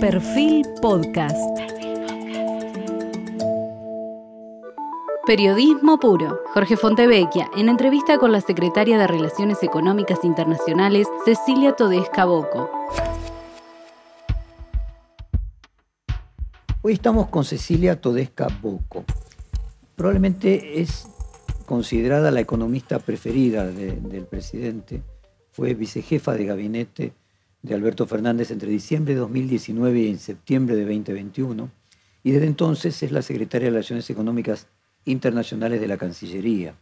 Perfil Podcast. Periodismo puro. Jorge Fontevecchia, en entrevista con la secretaria de Relaciones Económicas Internacionales, Cecilia Todesca Boco. Hoy estamos con Cecilia Todesca Boco. Probablemente es considerada la economista preferida del presidente. Fue vicejefa de gabinete de Alberto Fernández entre diciembre de 2019 y en septiembre de 2021, y desde entonces es la secretaria de Relaciones Económicas Internacionales de la Cancillería.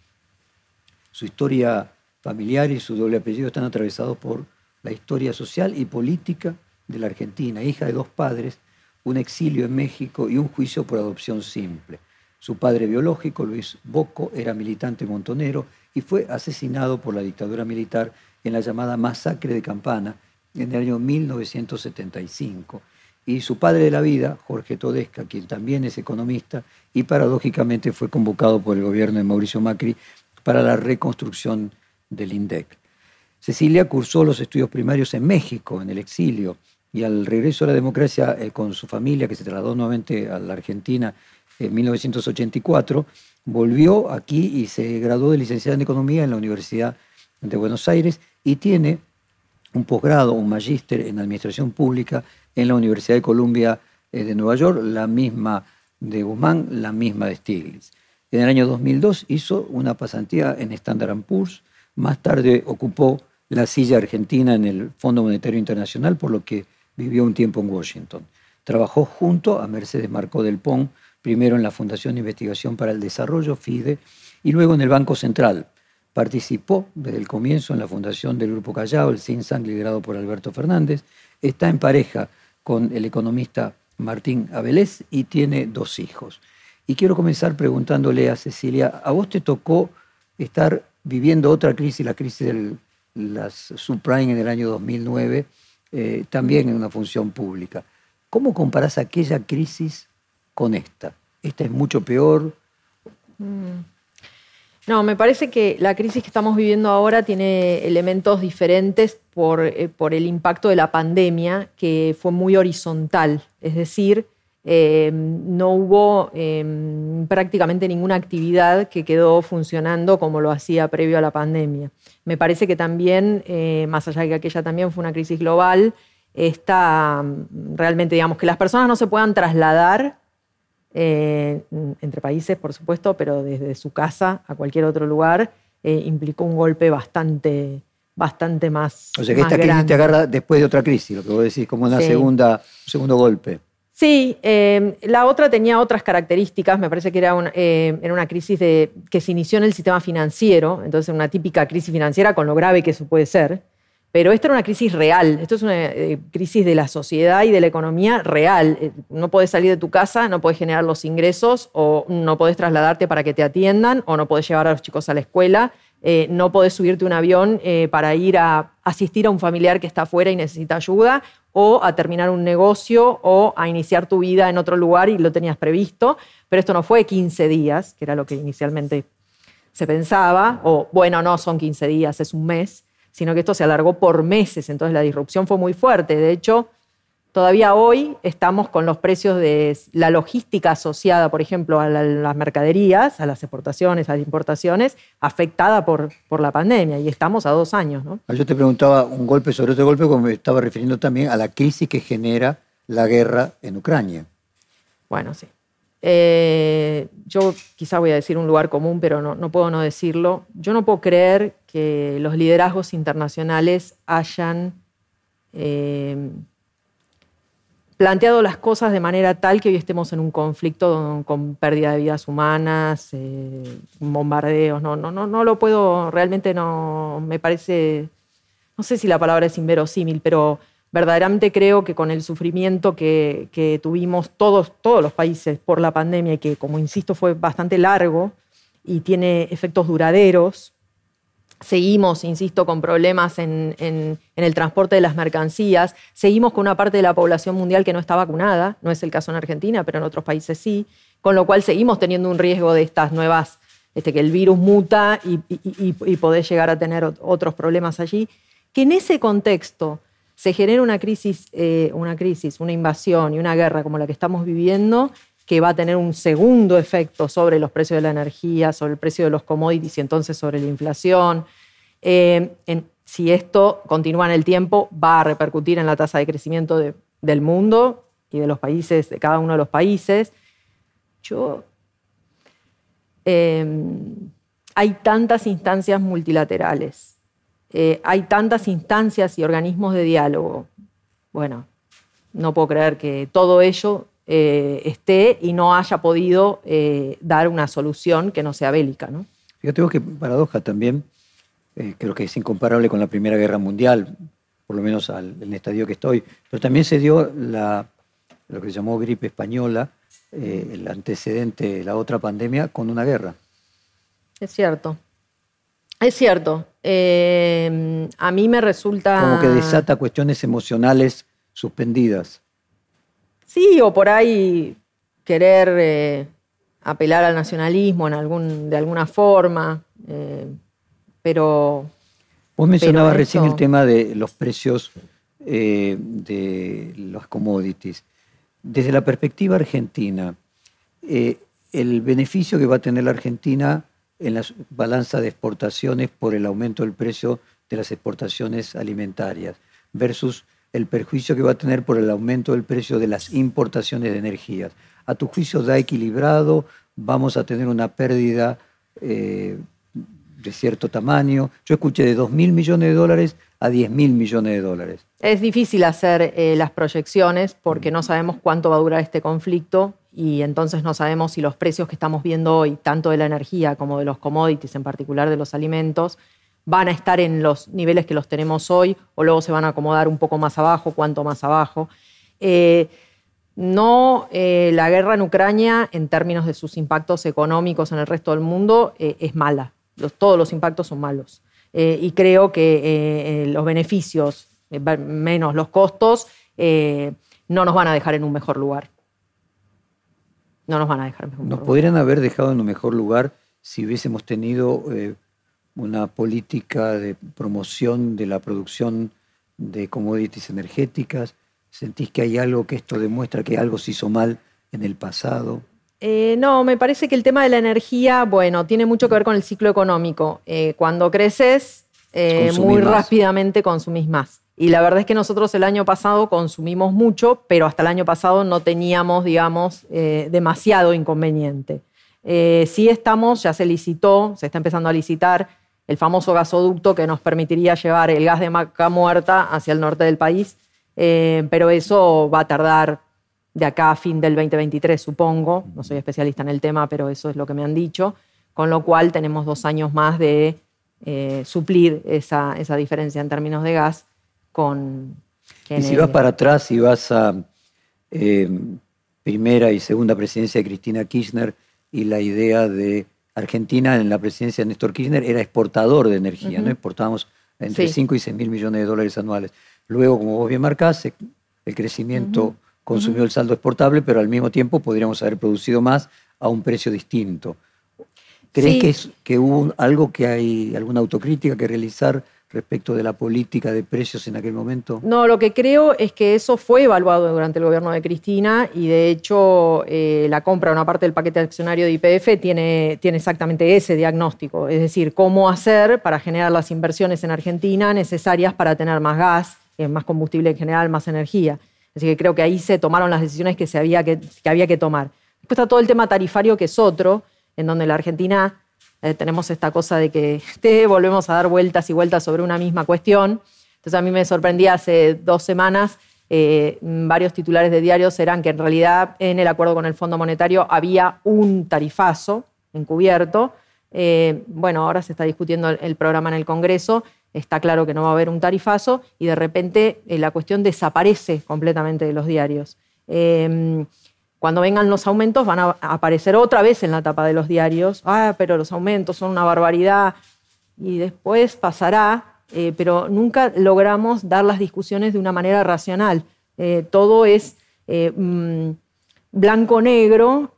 Su historia familiar y su doble apellido están atravesados por la historia social y política de la Argentina, hija de dos padres, un exilio en México y un juicio por adopción simple. Su padre biológico, Luis Boco, era militante montonero y fue asesinado por la dictadura militar en la llamada masacre de Campana, en el año 1975. Y su padre de la vida, Jorge Todesca, quien también es economista y paradójicamente fue convocado por el gobierno de Mauricio Macri para la reconstrucción del INDEC. Cecilia cursó los estudios primarios en México, en el exilio, y al regreso a la democracia eh, con su familia, que se trasladó nuevamente a la Argentina en 1984, volvió aquí y se graduó de licenciada en Economía en la Universidad de Buenos Aires y tiene un posgrado, un magíster en Administración Pública en la Universidad de Columbia eh, de Nueva York, la misma de Guzmán, la misma de Stiglitz. En el año 2002 hizo una pasantía en Standard Poor's, más tarde ocupó la silla argentina en el Fondo Monetario Internacional, por lo que vivió un tiempo en Washington. Trabajó junto a Mercedes Marcó del Pont, primero en la Fundación de Investigación para el Desarrollo, FIDE, y luego en el Banco Central, Participó desde el comienzo en la fundación del Grupo Callao, el Sang, liderado por Alberto Fernández. Está en pareja con el economista Martín Abelés y tiene dos hijos. Y quiero comenzar preguntándole a Cecilia, ¿a vos te tocó estar viviendo otra crisis, la crisis de las subprime en el año 2009, eh, también en una función pública? ¿Cómo comparás aquella crisis con esta? ¿Esta es mucho peor? Mm. No, me parece que la crisis que estamos viviendo ahora tiene elementos diferentes por, eh, el impacto de la pandemia, que fue muy horizontal. Es decir, eh, no hubo em, prácticamente ninguna actividad que quedó funcionando como lo hacía previo a la pandemia. Me parece que también, eh, más allá de que aquella también fue una crisis global, está realmente, digamos, que las personas no se puedan trasladar eh, entre países, por supuesto, pero desde su casa a cualquier otro lugar, eh, implicó un golpe bastante, bastante más. O sea que esta crisis te agarra después de otra crisis, lo que vos decís, como una segunda, un segundo golpe. Sí, eh, la otra tenía otras características, me parece que era una, era una crisis de, que se inició en el sistema financiero, entonces una típica crisis financiera con lo grave que eso puede ser. Pero esta era una crisis real, esto es una eh, crisis de la sociedad y de la economía real. Eh, no puedes salir de tu casa, no puedes generar los ingresos, o no puedes trasladarte para que te atiendan, o no puedes llevar a los chicos a la escuela, eh, no puedes subirte un avión para ir a asistir a un familiar que está afuera y necesita ayuda, o a terminar un negocio, o a iniciar tu vida en otro lugar y lo tenías previsto. Pero esto no fue 15 días, que era lo que inicialmente se pensaba, o bueno, no, son 15 días, es un mes sino que esto se alargó por meses, entonces la disrupción fue muy fuerte. De hecho, todavía hoy estamos con los precios de la logística asociada, por ejemplo, a las mercaderías, a las exportaciones, a las importaciones, afectada por, por la pandemia, y estamos a dos años. ¿no? Ah, yo te preguntaba un golpe sobre otro golpe, como me estaba refiriendo también a la crisis que genera la guerra en Ucrania. Bueno, sí. Eh, yo quizá voy a decir un lugar común, pero no, puedo no decirlo. Yo no puedo creer que los liderazgos internacionales hayan eh, planteado las cosas de manera tal que hoy estemos en un conflicto con pérdida de vidas humanas, eh, bombardeos. No, no, no, no lo puedo, realmente no me parece, no sé si la palabra es inverosímil, pero verdaderamente creo que con el sufrimiento que, tuvimos todos, todos los países por la pandemia, y que como insisto fue bastante largo y tiene efectos duraderos, seguimos, insisto, con problemas en, el transporte de las mercancías, seguimos con una parte de la población mundial que no está vacunada, no es el caso en Argentina, pero en otros países sí, con lo cual seguimos teniendo un riesgo de estas nuevas, este, que el virus muta y, y, y poder llegar a tener otros problemas allí, que en ese contexto se genera una crisis, eh, una crisis, una invasión y una guerra como la que estamos viviendo, que va a tener un segundo efecto sobre los precios de la energía, sobre el precio de los commodities y entonces sobre la inflación. Eh, si esto continúa en el tiempo, va a repercutir en la tasa de crecimiento del mundo y de los países, de cada uno de los países. Yo. Em, hay tantas instancias multilaterales, eh, hay tantas instancias y organismos de diálogo. Bueno, no puedo creer que todo ello eh, esté y no haya podido eh, dar una solución que no sea bélica. ¿no? Fíjate que paradoja también, creo que es incomparable con la Primera Guerra Mundial, por lo menos al, en el estadio que estoy, pero también se dio la, lo que se llamó gripe española, el antecedente, la otra pandemia, con una guerra. Es cierto. Es cierto. Eh, a mí me resulta. Como que desata cuestiones emocionales suspendidas. Sí, o por ahí querer eh, apelar al nacionalismo en algún, de alguna forma. Eh, pero. Vos mencionabas recién el tema de los precios de los commodities. Desde la perspectiva argentina, el beneficio que va a tener la Argentina en la balanza de exportaciones por el aumento del precio de las exportaciones alimentarias versus el perjuicio que va a tener por el aumento del precio de las importaciones de energías. ¿A tu juicio da equilibrado? ¿Vamos a tener una pérdida eh, de cierto tamaño? Yo escuché de 2 mil millones de dólares a 10 mil millones de dólares. Es difícil hacer eh, las proyecciones porque no sabemos cuánto va a durar este conflicto y entonces no sabemos si los precios que estamos viendo hoy, tanto de la energía como de los commodities, en particular de los alimentos, van a estar en los niveles que los tenemos hoy o luego se van a acomodar un poco más abajo, cuánto más abajo. Eh, no, eh, la guerra en Ucrania, en términos de sus impactos económicos en el resto del mundo, eh, es mala. todos los impactos son malos. y creo que los beneficios, menos los costos, no nos van a dejar en un mejor lugar no nos van a dejar mejor Nos podrían haber dejado en un mejor lugar si hubiésemos tenido eh, una política de promoción de la producción de commodities energéticas. ¿Sentís que hay algo que esto demuestra que algo se hizo mal en el pasado? Eh, no, me parece que el tema de la energía, bueno, tiene mucho que ver con el ciclo económico. Eh, cuando creces, muy rápidamente consumís más. Y la verdad es que nosotros el año pasado consumimos mucho, pero hasta el año pasado no teníamos, digamos, eh, demasiado inconveniente. Eh, sí estamos, ya se licitó, se está empezando a licitar el famoso gasoducto que nos permitiría llevar el gas de maca muerta hacia el norte del país, eh, pero eso va a tardar de acá a fin del 2023, supongo. No soy especialista en el tema, pero eso es lo que me han dicho. Con lo cual tenemos dos años más de suplir esa, esa diferencia en términos de gas y si vas para atrás y vas a eh, primera y segunda presidencia de Cristina Kirchner y la idea de Argentina en la presidencia de Néstor Kirchner era exportador de energía, ¿no? Exportábamos entre 5 y 6 mil millones de dólares anuales. Luego, como vos bien marcás, el crecimiento consumió el saldo exportable, pero al mismo tiempo podríamos haber producido más a un precio distinto. ¿Crees que, es, que hubo algo que hay, alguna autocrítica que realizar respecto de la política de precios en aquel momento? No, lo que creo es que eso fue evaluado durante el gobierno de Cristina y de hecho eh, la compra de una parte del paquete accionario de IPF tiene, tiene exactamente ese diagnóstico, es decir, cómo hacer para generar las inversiones en Argentina necesarias para tener más gas, eh, más combustible en general, más energía. Así que creo que ahí se tomaron las decisiones que, se había que, que había que tomar. Después está todo el tema tarifario, que es otro, en donde la Argentina eh, tenemos esta cosa de que volvemos a dar vueltas y vueltas sobre una misma cuestión. Entonces a mí me sorprendía hace dos semanas, eh, varios titulares de diarios eran que en realidad en el acuerdo con el Fondo Monetario había un tarifazo encubierto. Eh, bueno, ahora se está discutiendo el, programa en el Congreso, está claro que no va a haber un tarifazo y de repente la cuestión desaparece completamente de los diarios. Cuando vengan los aumentos van a aparecer otra vez en la tapa de los diarios. Ah, pero los aumentos son una barbaridad. Y después pasará, eh, pero nunca logramos dar las discusiones de una manera racional. Eh, todo es eh, mm, blanco-negro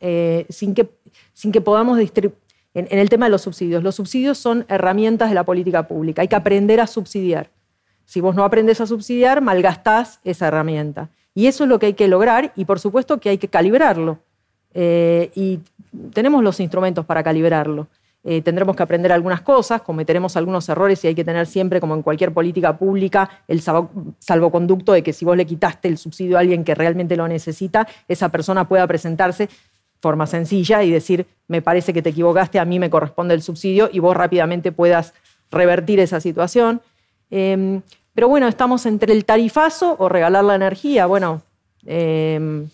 sin, que, sin que podamos en, en el tema de los subsidios. Los subsidios son herramientas de la política pública. Hay que aprender a subsidiar. Si vos no aprendes a subsidiar, malgastás esa herramienta. Y eso es lo que hay que lograr y por supuesto que hay que calibrarlo. Eh, y tenemos los instrumentos para calibrarlo. Eh, tendremos que aprender algunas cosas, cometeremos algunos errores y hay que tener siempre, como en cualquier política pública, el salvoconducto de que si vos le quitaste el subsidio a alguien que realmente lo necesita, esa persona pueda presentarse forma sencilla y decir, me parece que te equivocaste, a mí me corresponde el subsidio y vos rápidamente puedas revertir esa situación. Em, pero bueno, estamos entre el tarifazo o regalar la energía. Bueno, em,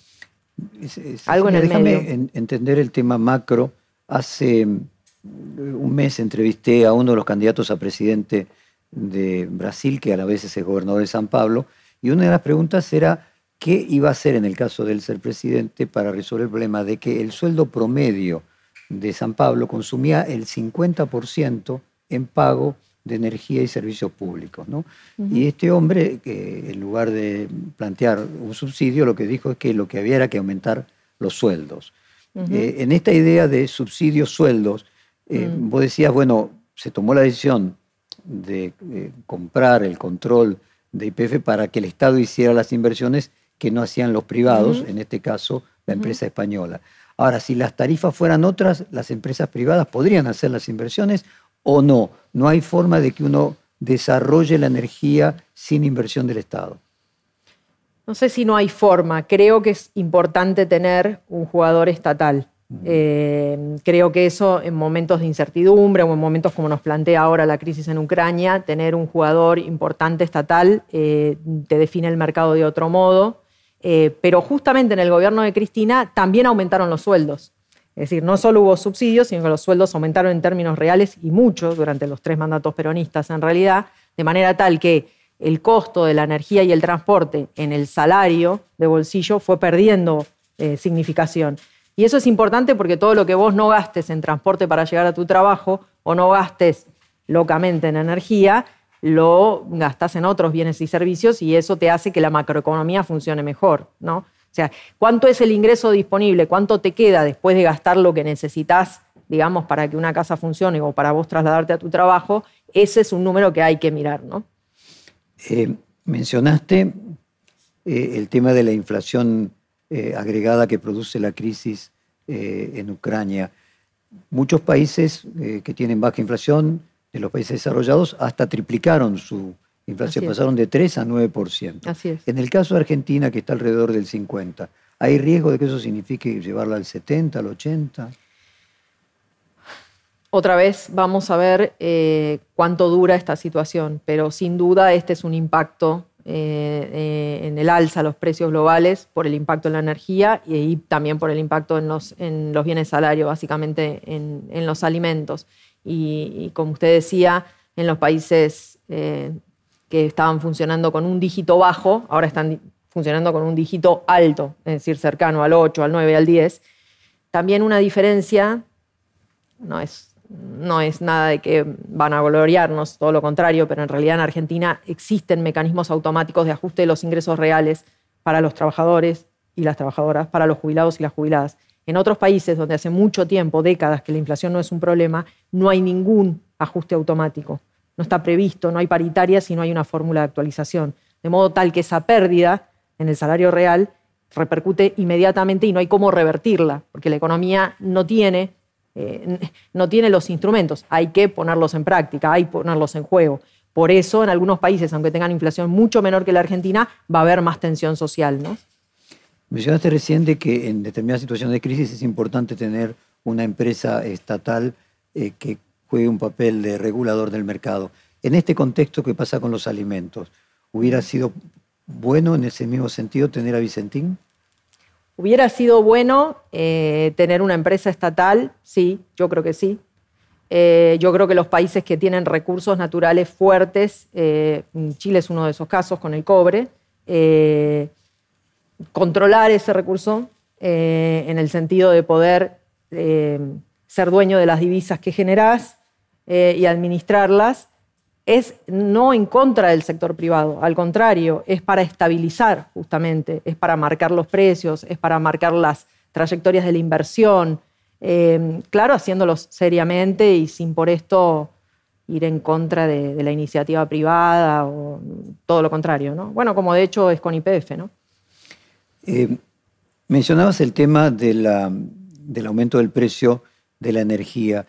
algo en el déjame entender el tema macro. Hace un mes entrevisté a uno de los candidatos a presidente de Brasil, que a la vez es el gobernador de San Pablo, y una de las preguntas era qué iba a hacer en el caso de él ser presidente para resolver el problema de que el sueldo promedio de San Pablo consumía el 50% en pago de energía y servicios públicos. ¿no? Y este hombre, que en lugar de plantear un subsidio, lo que dijo es que lo que había era que aumentar los sueldos. Eh, en esta idea de subsidios sueldos, eh. Vos decías, bueno, se tomó la decisión de eh, comprar el control de IPF para que el Estado hiciera las inversiones que no hacían los privados, en este caso la empresa española. Ahora, si las tarifas fueran otras, las empresas privadas podrían hacer las inversiones o no. No hay forma de que uno desarrolle la energía sin inversión del Estado. No sé si no hay forma. Creo que es importante tener un jugador estatal. Eh, creo que eso en momentos de incertidumbre o en momentos como nos plantea ahora la crisis en Ucrania, tener un jugador importante estatal eh, te define el mercado de otro modo. Eh, pero justamente en el gobierno de Cristina también aumentaron los sueldos. Es decir, no solo hubo subsidios, sino que los sueldos aumentaron en términos reales y mucho durante los tres mandatos peronistas en realidad, de manera tal que el costo de la energía y el transporte en el salario de bolsillo fue perdiendo significación. Y eso es importante porque todo lo que vos no gastes en transporte para llegar a tu trabajo o no gastes locamente en energía, lo gastas en otros bienes y servicios y eso te hace que la macroeconomía funcione mejor, ¿no? O sea, ¿cuánto es el ingreso disponible? ¿Cuánto te queda después de gastar lo que necesitas, digamos, para que una casa funcione o para vos trasladarte a tu trabajo? Ese es un número que hay que mirar, ¿no? Eh, mencionaste eh, el tema de la inflación eh, agregada que produce la crisis en Ucrania. Muchos países que tienen baja inflación, de los países desarrollados, hasta triplicaron su inflación, pasaron de 3 a 9%. Así es. En el caso de Argentina, que está alrededor del 50%, ¿hay riesgo de que eso signifique llevarla al 70, al 80? Otra vez vamos a ver cuánto dura esta situación, pero sin duda este es un impacto eh, eh, en el alza los precios globales por el impacto en la energía y, también por el impacto en los, en los bienes salarios, básicamente en, los alimentos. Y, como usted decía, en los países eh, que estaban funcionando con un dígito bajo, ahora están funcionando con un dígito alto, es decir, cercano al 8, al 9, al 10. También una diferencia, no es no es nada de que van a gloriarnos, todo lo contrario, pero en realidad en Argentina existen mecanismos automáticos de ajuste de los ingresos reales para los trabajadores y las trabajadoras, para los jubilados y las jubiladas. En otros países donde hace mucho tiempo, décadas, que la inflación no es un problema, no hay ningún ajuste automático. No está previsto, no hay paritarias y no hay una fórmula de actualización. De modo tal que esa pérdida en el salario real repercute inmediatamente y no hay cómo revertirla, porque la economía no tiene eh, no tiene los instrumentos, hay que ponerlos en práctica, hay que ponerlos en juego. Por eso, en algunos países, aunque tengan inflación mucho menor que la Argentina, va a haber más tensión social. ¿no? Mencionaste recién que en determinadas situaciones de crisis es importante tener una empresa estatal eh, que un papel de regulador del mercado. En este contexto, ¿qué pasa con los alimentos? ¿Hubiera sido bueno en ese mismo sentido tener a Vicentín? ¿Hubiera sido bueno eh, tener una empresa estatal? Sí, yo creo que sí. Eh, yo creo que los países que tienen recursos naturales fuertes, eh, Chile es uno de esos casos con el cobre, controlar ese recurso en el sentido de poder ser dueño de las divisas que generás y administrarlas es no en contra del sector privado, al contrario, es para estabilizar justamente, es para marcar los precios, es para marcar las trayectorias de la inversión, eh, claro, haciéndolos seriamente y sin por esto ir en contra de, la iniciativa privada o todo lo contrario, ¿no? Bueno, como de hecho es con IPF, ¿no? Eh, mencionabas el tema del aumento del precio de la energía.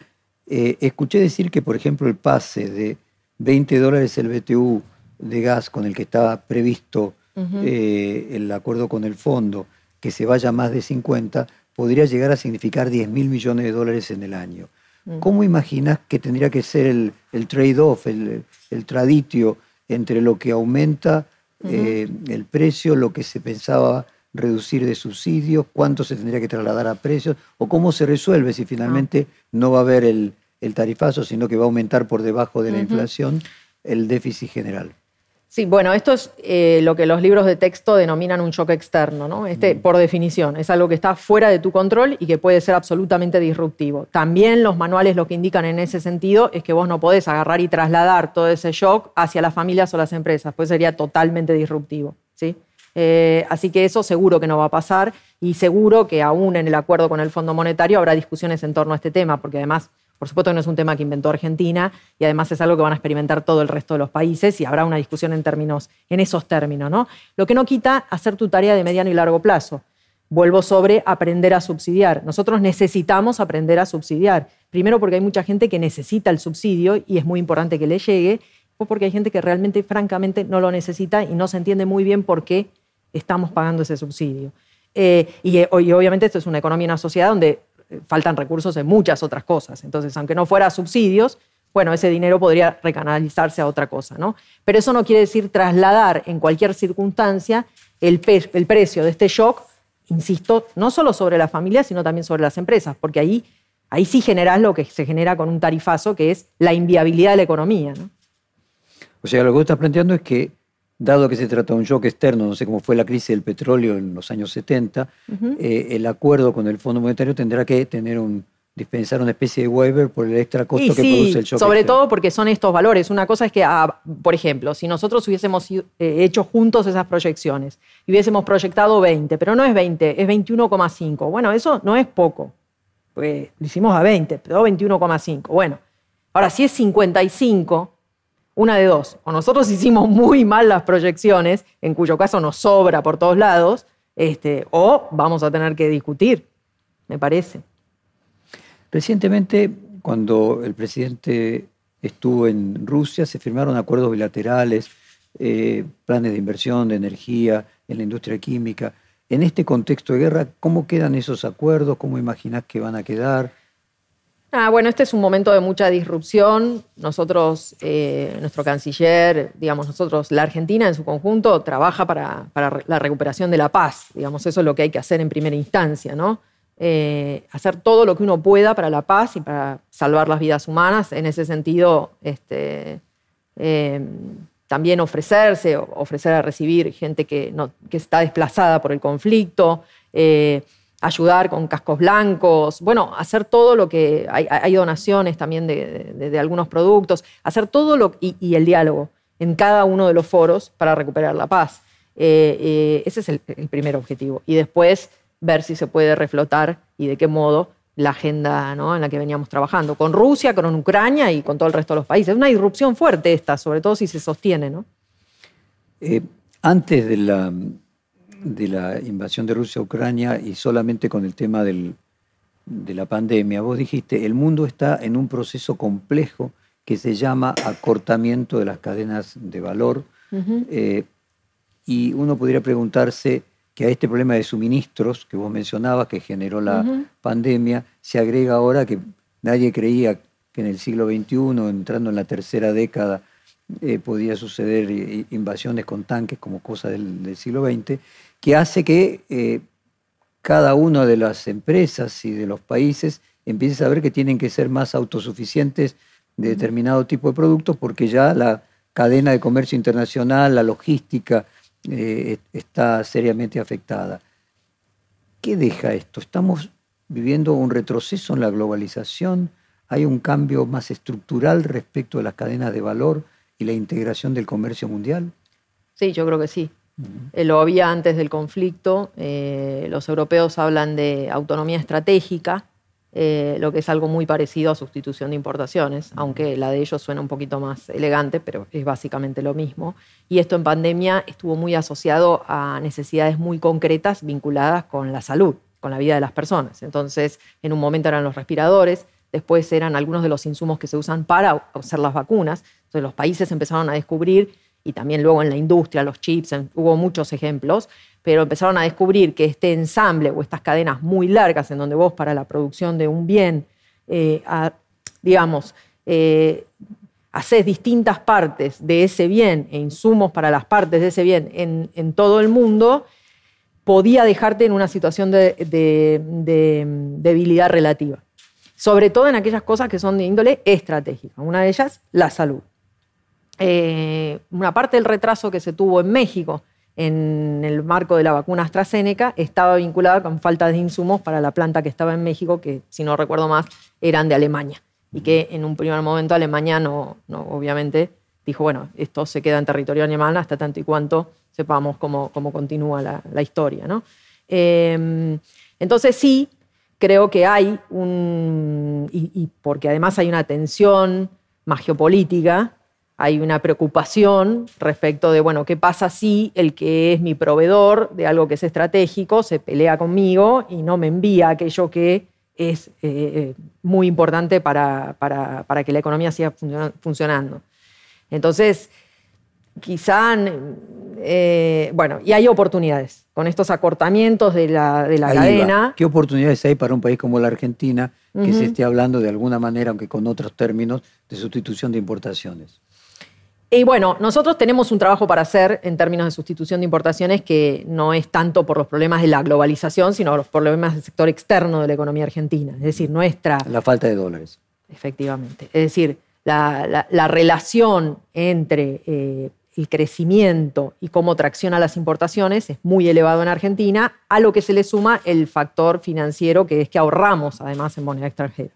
Eh, escuché decir que, por ejemplo, el pase de 20 dólares el BTU de gas con el que estaba previsto eh, el acuerdo con el fondo, que se vaya más de 50, podría llegar a significar 10 mil millones de dólares en el año. Mm. ¿Cómo imaginas que tendría que ser el, trade-off, el, traditio entre lo que aumenta eh, el precio, lo que se pensaba reducir de subsidios, cuánto se tendría que trasladar a precios, o cómo se resuelve si finalmente ah. no va a haber el, tarifazo, sino que va a aumentar por debajo de la inflación el déficit general? Sí, bueno, esto es eh, lo que los libros de texto denominan un shock externo, ¿no? Este, mm. por definición, es algo que está fuera de tu control y que puede ser absolutamente disruptivo. También los manuales lo que indican en ese sentido es que vos no podés agarrar y trasladar todo ese shock hacia las familias o las empresas, pues sería totalmente disruptivo, ¿sí? Eh, así que eso seguro que no va a pasar y seguro que aún en el acuerdo con el Fondo Monetario habrá discusiones en torno a este tema, porque además por supuesto no es un tema que inventó Argentina y además es algo que van a experimentar todo el resto de los países y habrá una discusión en, términos, en esos términos. ¿no? Lo que no quita hacer tu tarea de mediano y largo plazo. Vuelvo sobre aprender a subsidiar. Nosotros necesitamos aprender a subsidiar. Primero porque hay mucha gente que necesita el subsidio y es muy importante que le llegue, o porque hay gente que realmente, francamente, no lo necesita y no se entiende muy bien por qué estamos pagando ese subsidio. Eh, y, y, obviamente esto es una economía y una sociedad donde faltan recursos en muchas otras cosas. Entonces, aunque no fuera subsidios, bueno, ese dinero podría recanalizarse a otra cosa, ¿no? Pero eso no quiere decir trasladar en cualquier circunstancia el, el precio de este shock, insisto, no solo sobre las familias, sino también sobre las empresas, porque ahí, ahí sí generás lo que se genera con un tarifazo, que es la inviabilidad de la economía, ¿no? O sea, lo que vos estás planteando es que dado que se trata de un shock externo, no sé cómo fue la crisis del petróleo en los años 70, eh, el acuerdo con el Fondo Monetario tendrá que tener un dispensar una especie de waiver por el extra costo que produce el shock. Sobre todo porque son estos valores. Una cosa es que, ah, por ejemplo, si nosotros hubiésemos eh, hecho juntos esas proyecciones y hubiésemos proyectado 20, pero no es 20, es 21,5. Bueno, eso no es poco. Pues lo hicimos a 20, pero 21,5. Bueno, ahora si es 55, una de dos. O nosotros hicimos muy mal las proyecciones, en cuyo caso nos sobra por todos lados, este, o vamos a tener que discutir, me parece. Recientemente, cuando el presidente estuvo en Rusia, se firmaron acuerdos bilaterales, eh, planes de inversión de energía en la industria química. En este contexto de guerra, ¿cómo quedan esos acuerdos? ¿Cómo imaginás que van a quedar? Ah, bueno, este es un momento de mucha disrupción. Nosotros, eh, nuestro canciller, digamos, nosotros, la Argentina en su conjunto, trabaja para, la recuperación de la paz. Digamos, eso es lo que hay que hacer en primera instancia, ¿no? Eh, hacer todo lo que uno pueda para la paz y para salvar las vidas humanas. En ese sentido, este, eh, también ofrecerse, ofrecer a recibir gente que, está desplazada por el conflicto ayudar con cascos blancos, bueno, hacer todo lo que hay, donaciones también de, algunos productos, hacer todo lo y, el diálogo en cada uno de los foros para recuperar la paz. Eh, eh, ese es el, primer objetivo. Y después ver si se puede reflotar y de qué modo la agenda en la que veníamos trabajando, con Rusia, con Ucrania y con todo el resto de los países. Es una irrupción fuerte esta, sobre todo si se sostiene. ¿no? Eh, antes de la, de la invasión de Rusia a Ucrania y solamente con el tema de la pandemia, vos dijiste, el mundo está en un proceso complejo que se llama acortamiento de las cadenas de valor. Eh, y uno podría preguntarse que a este problema de suministros que vos mencionabas, que generó la pandemia, se agrega ahora que nadie creía que en el siglo XXI, entrando en la tercera década, eh, podía suceder invasiones con tanques como cosa del, del siglo XX, que hace que eh, cada una de las empresas y de los países empiece a ver que tienen que ser más autosuficientes de determinado tipo de productos porque ya la cadena de comercio internacional, la logística, eh, está seriamente afectada. ¿Qué deja esto? ¿Estamos viviendo un retroceso en la globalización? ¿Hay un cambio más estructural respecto a las cadenas de valor y la integración del comercio mundial? Sí, yo creo que sí. Eh, lo había antes del conflicto. Eh, los europeos hablan de autonomía estratégica eh, lo que es algo muy parecido a sustitución de importaciones, aunque la de ellos suena un poquito más elegante, pero es básicamente lo mismo. Y esto en pandemia estuvo muy asociado a necesidades muy concretas vinculadas con la salud, con la vida de las personas. Entonces, en un momento eran los respiradores, después eran algunos de los insumos que se usan para hacer las vacunas. Entonces, los países empezaron a descubrir, y también luego en la industria, los chips, hubo muchos ejemplos, pero empezaron a descubrir que este ensamble o estas cadenas muy largas en donde vos para la producción de un bien, eh, digamos, eh, haces distintas partes de ese bien e insumos para las partes de ese bien en, todo el mundo, podía dejarte en una situación de, debilidad relativa. Sobre todo en aquellas cosas que son de índole estratégica. Una de ellas, la salud. Eh, una parte del retraso que se tuvo en México en el marco de la vacuna AstraZeneca estaba vinculada con falta de insumos para la planta que estaba en México, que si no recuerdo más, eran de Alemania. Y que en un primer momento Alemania no, no obviamente, dijo, bueno, esto se queda en territorio alemán hasta tanto y cuanto sepamos cómo, cómo continúa la, historia. ¿no? Em, entonces sí, creo que hay un, y, y porque además hay una tensión más geopolítica, hay una preocupación respecto de, bueno, ¿qué pasa si el que es mi proveedor de algo que es estratégico se pelea conmigo y no me envía aquello que es eh, eh, muy importante para, que la economía siga funcionando? Entonces, quizá, eh, bueno, y hay oportunidades con estos acortamientos de la, cadena. ¿Qué oportunidades hay para un país como la Argentina que se esté hablando de alguna manera, aunque con otros términos, de sustitución de importaciones? Y bueno, nosotros tenemos un trabajo para hacer en términos de sustitución de importaciones que no es tanto por los problemas de la globalización, sino los problemas del sector externo de la economía argentina. Es decir, nuestra... La falta de dólares. Efectivamente. Es decir, la, relación entre eh, el crecimiento y cómo tracciona las importaciones es muy elevado en Argentina, a lo que se le suma el factor financiero, que es que ahorramos además en moneda extranjera.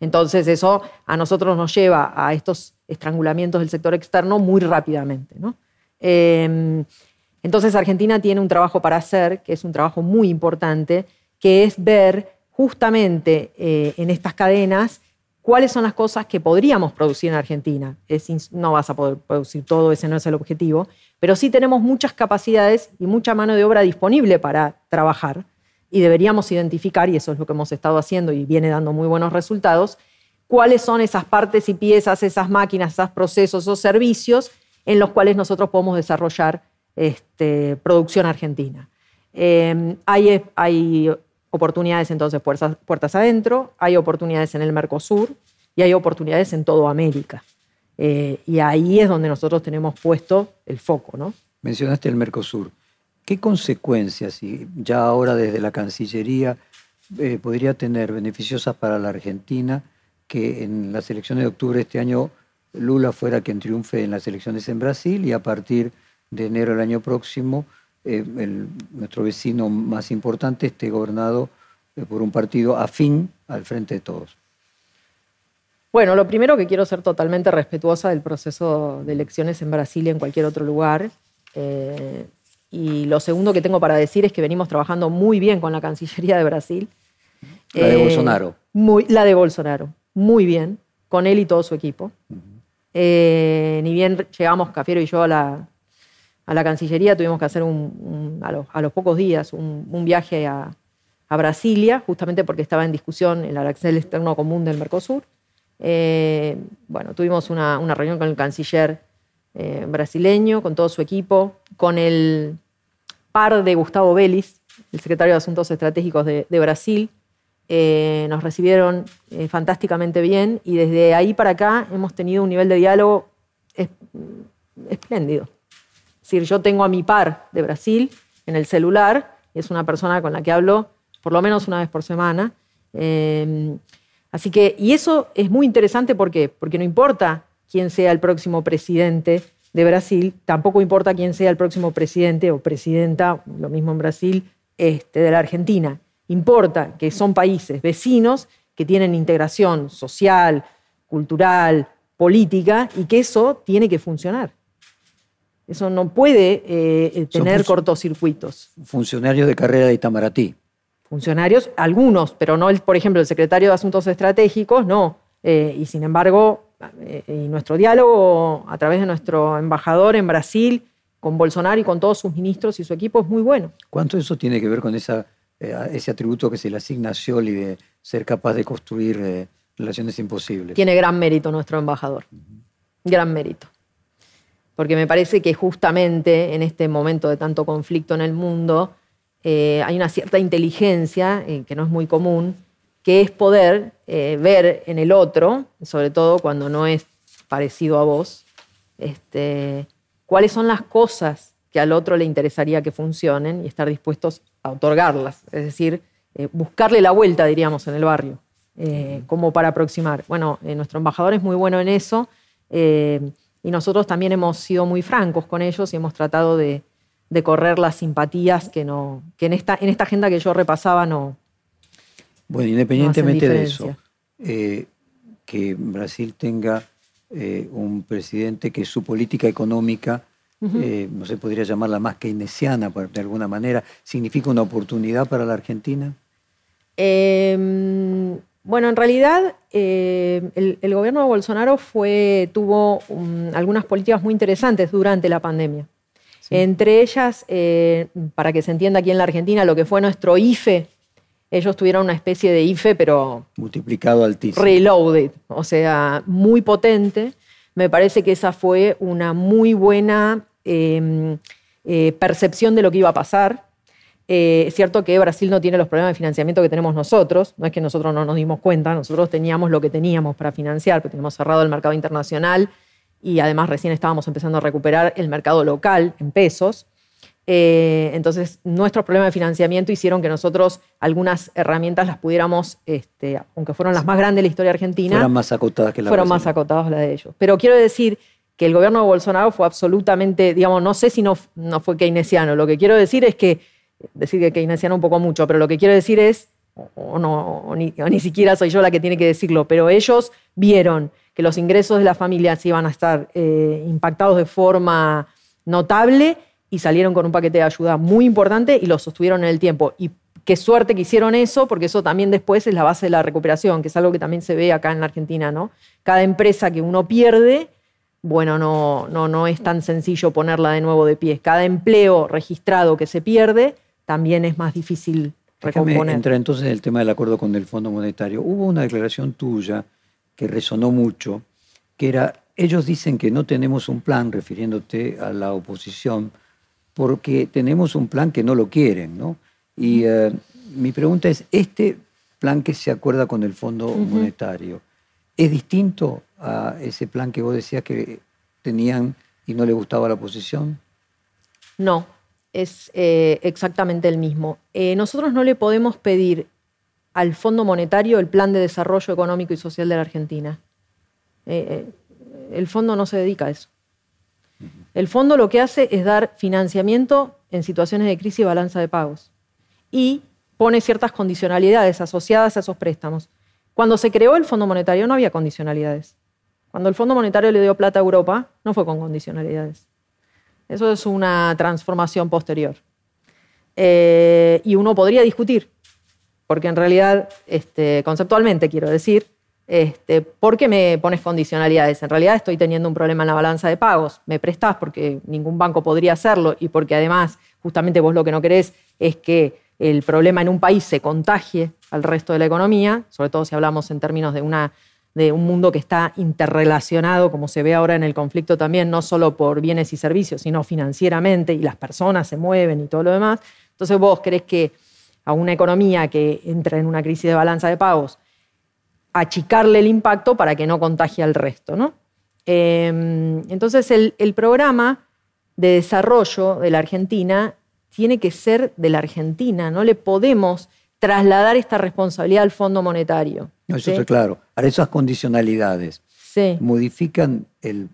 Entonces eso a nosotros nos lleva a estos estrangulamientos del sector externo muy rápidamente. Em, entonces Argentina tiene un trabajo para hacer, que es un trabajo muy importante, que es ver justamente eh, en estas cadenas cuáles son las cosas que podríamos producir en Argentina. no vas a poder producir todo, ese no es el objetivo, pero sí tenemos muchas capacidades y mucha mano de obra disponible para trabajar y deberíamos identificar, y eso es lo que hemos estado haciendo y viene dando muy buenos resultados, cuáles son esas partes y piezas, esas máquinas, esos procesos o servicios en los cuales nosotros podemos desarrollar este, producción argentina. Em, hay, hay, oportunidades entonces puertas, puertas, adentro, hay oportunidades en el Mercosur y hay oportunidades en toda América. Eh, y ahí es donde nosotros tenemos puesto el foco. ¿no? Mencionaste el Mercosur. ¿Qué consecuencias, y ya ahora desde la Cancillería, eh, podría tener beneficiosas para la Argentina que en las elecciones de octubre de este año Lula fuera quien triunfe en las elecciones en Brasil y a partir de enero del año próximo eh, nuestro vecino más importante esté gobernado eh, por un partido afín al frente de todos? Bueno, lo primero que quiero ser totalmente respetuosa del proceso de elecciones en Brasil y en cualquier otro lugar. Y lo segundo que tengo para decir es que venimos trabajando muy bien con la Cancillería de Brasil. La de eh, Bolsonaro. Muy, la de Bolsonaro. Muy bien, con él y todo su equipo. Eh, ni bien llegamos, Cafiero y yo, a la, a la Cancillería, tuvimos que hacer un, a, los, pocos días un, viaje a, Brasilia, justamente porque estaba en discusión el arancel externo común del Mercosur. Eh, bueno, tuvimos una, una, reunión con el canciller brasileño, con todo su equipo, con el par de Gustavo Vélez, el secretario de Asuntos Estratégicos de, Brasil. Eh, nos recibieron eh, fantásticamente bien y desde ahí para acá hemos tenido un nivel de diálogo espléndido. Es decir, yo tengo a mi par de Brasil en el celular, es una persona con la que hablo por lo menos una vez por semana. Eh, así que, y eso es muy interesante ¿por porque no importa quién sea el próximo presidente de Brasil, tampoco importa quién sea el próximo presidente o presidenta, lo mismo en Brasil, este, de la Argentina. Importa que son países vecinos que tienen integración social, cultural, política y que eso tiene que funcionar. Eso no puede eh, tener cortocircuitos. Funcionarios de carrera de Itamaraty. funcionarios, algunos, pero no, el, por ejemplo, el secretario de Asuntos Estratégicos, no. Eh, y sin embargo, eh, y nuestro diálogo a través de nuestro embajador en Brasil, con Bolsonaro y con todos sus ministros y su equipo es muy bueno. ¿Cuánto eso tiene que ver con esa, eh, ese atributo que se le asigna a Scioli de ser capaz de construir relaciones imposibles? Tiene gran mérito nuestro embajador, gran mérito. Porque me parece que justamente en este momento de tanto conflicto en el mundo, eh, hay una cierta inteligencia, eh, que no es muy común, que es poder eh, ver en el otro, sobre todo cuando no es parecido a vos, este, cuáles son las cosas que al otro le interesaría que funcionen y estar dispuestos a otorgarlas. Es decir, buscarle la vuelta, diríamos, en el barrio, como para aproximar. Bueno, nuestro embajador es muy bueno en eso y nosotros también hemos sido muy francos con ellos y hemos tratado de, de correr las simpatías que, no, que en, esta, en esta agenda que yo repasaba no. Bueno, independientemente de eso, eh, que Brasil tenga eh, un presidente que su política económica, eh, no se podría llamarla más keynesiana de alguna manera, ¿significa una oportunidad para la Argentina? Em, bueno, en realidad el, gobierno de Bolsonaro fue, tuvo algunas políticas muy interesantes durante la pandemia. Entre ellas, eh, para que se entienda aquí en la Argentina, lo que fue nuestro IFE, ellos tuvieron una especie de IFE, pero... Multiplicado altísimo. Reloaded, o sea, muy potente. Me parece que esa fue una muy buena em, eh, percepción de lo que iba a pasar. Eh, es cierto que Brasil no tiene los problemas de financiamiento que tenemos nosotros, no es que nosotros no nos dimos cuenta, nosotros teníamos lo que teníamos para financiar, pero teníamos cerrado el mercado internacional y además recién estábamos empezando a recuperar el mercado local en pesos. Eh, entonces, nuestros problemas de financiamiento hicieron que nosotros algunas herramientas las pudiéramos, este, aunque fueron las más grandes de la historia argentina, fueron más acotadas que las más acotadas las de ellos. Pero quiero decir que el gobierno de Bolsonaro fue absolutamente, digamos, no sé si no, no fue keynesiano, lo que quiero decir es que, decir que keynesiano un poco mucho, pero lo que quiero decir es, o, no, ni, siquiera soy yo la que tiene que decirlo, pero ellos vieron que los ingresos de las familias iban a estar eh, impactados de forma notable y salieron con un paquete de ayuda muy importante y lo sostuvieron en el tiempo. Y qué suerte que hicieron eso, porque eso también después es la base de la recuperación, que es algo que también se ve acá en la Argentina, ¿no? Cada empresa que uno pierde, bueno, no, no, no es tan sencillo ponerla de nuevo de pie. Cada empleo registrado que se pierde también es más difícil recomponer. Entra entonces el tema del acuerdo con el Fondo Monetario. Hubo una declaración tuya que resonó mucho, que era, ellos dicen que no tenemos un plan, refiriéndote a la oposición, porque tenemos un plan que no lo quieren, ¿no? Y eh, mi pregunta es, ¿este plan que se acuerda con el Fondo Monetario es distinto a ese plan que vos decías que tenían y no le gustaba la oposición? No, es eh, exactamente el mismo. Eh, nosotros no le podemos pedir al Fondo Monetario el Plan de Desarrollo Económico y Social de la Argentina. Eh, el fondo no se dedica a eso. El fondo lo que hace es dar financiamiento en situaciones de crisis y balanza de pagos. Y pone ciertas condicionalidades asociadas a esos préstamos. Cuando se creó el Fondo Monetario no había condicionalidades. Cuando el Fondo Monetario le dio plata a Europa, no fue con condicionalidades. Eso es una transformación posterior. Eh, y uno podría discutir porque en realidad, este, conceptualmente quiero decir, este, ¿por qué me pones condicionalidades? En realidad estoy teniendo un problema en la balanza de pagos. Me prestás porque ningún banco podría hacerlo y porque además, justamente vos lo que no querés es que el problema en un país se contagie al resto de la economía, sobre todo si hablamos en términos de, una, de un mundo que está interrelacionado, como se ve ahora en el conflicto también, no solo por bienes y servicios, sino financieramente, y las personas se mueven y todo lo demás. Entonces vos querés que a una economía que entra en una crisis de balanza de pagos, achicarle el impacto para que no contagie al resto. ¿no? Em, entonces, el, programa de desarrollo de la Argentina tiene que ser de la Argentina, no le podemos trasladar esta responsabilidad al Fondo Monetario. No, eso está claro. Ahora, esas condicionalidades modifican el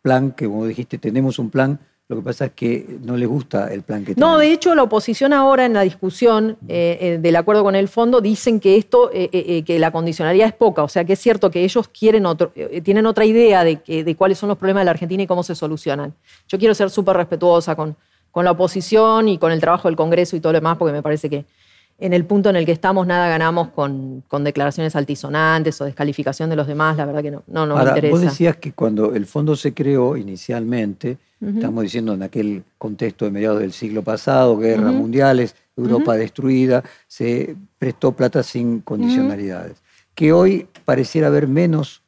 plan que, como dijiste, tenemos un plan lo que pasa es que no le gusta el plan que tiene. No, de hecho, la oposición ahora en la discusión eh, eh, del acuerdo con el fondo dicen que esto, eh, que la condicionalidad es poca. O sea, que es cierto que ellos quieren otro, tienen otra idea de, de cuáles son los problemas de la Argentina y cómo se solucionan. Yo quiero ser súper respetuosa con, con la oposición y con el trabajo del Congreso y todo lo demás, porque me parece que en el punto en el que estamos, nada ganamos con, declaraciones altisonantes o descalificación de los demás. La verdad que no, no nos Ahora, interesa. Vos decías que cuando el fondo se creó inicialmente, estamos diciendo en aquel contexto de mediados del siglo pasado, guerras mundiales, Europa destruida, se prestó plata sin condicionalidades. Que hoy pareciera haber menos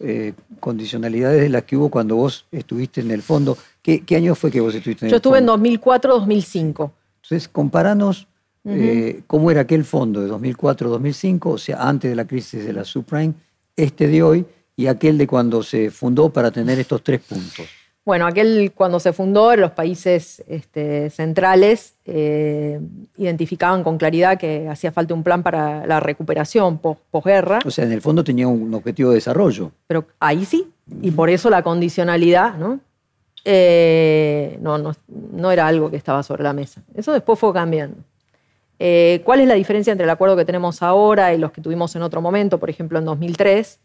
eh, condicionalidades de las que hubo cuando vos estuviste en el fondo. ¿Qué, año fue que vos estuviste en Yo el fondo? Yo estuve en 2004-2005. Entonces, comparanos eh, cómo era aquel fondo de 2004-2005, o sea, antes de la crisis de la subprime, este de hoy y aquel de cuando se fundó para tener estos tres puntos. Bueno, aquel cuando se fundó, los países este, centrales eh, identificaban con claridad que hacía falta un plan para la recuperación posguerra. o sea, en el fondo tenía un objetivo de desarrollo. Pero ahí sí, y por eso la condicionalidad, ¿no? Eh, no, no, no, era algo que estaba sobre la mesa. Eso después fue cambiando. Eh, ¿Cuál es la diferencia entre el acuerdo que tenemos ahora y los que tuvimos en otro momento, por ejemplo en 2003?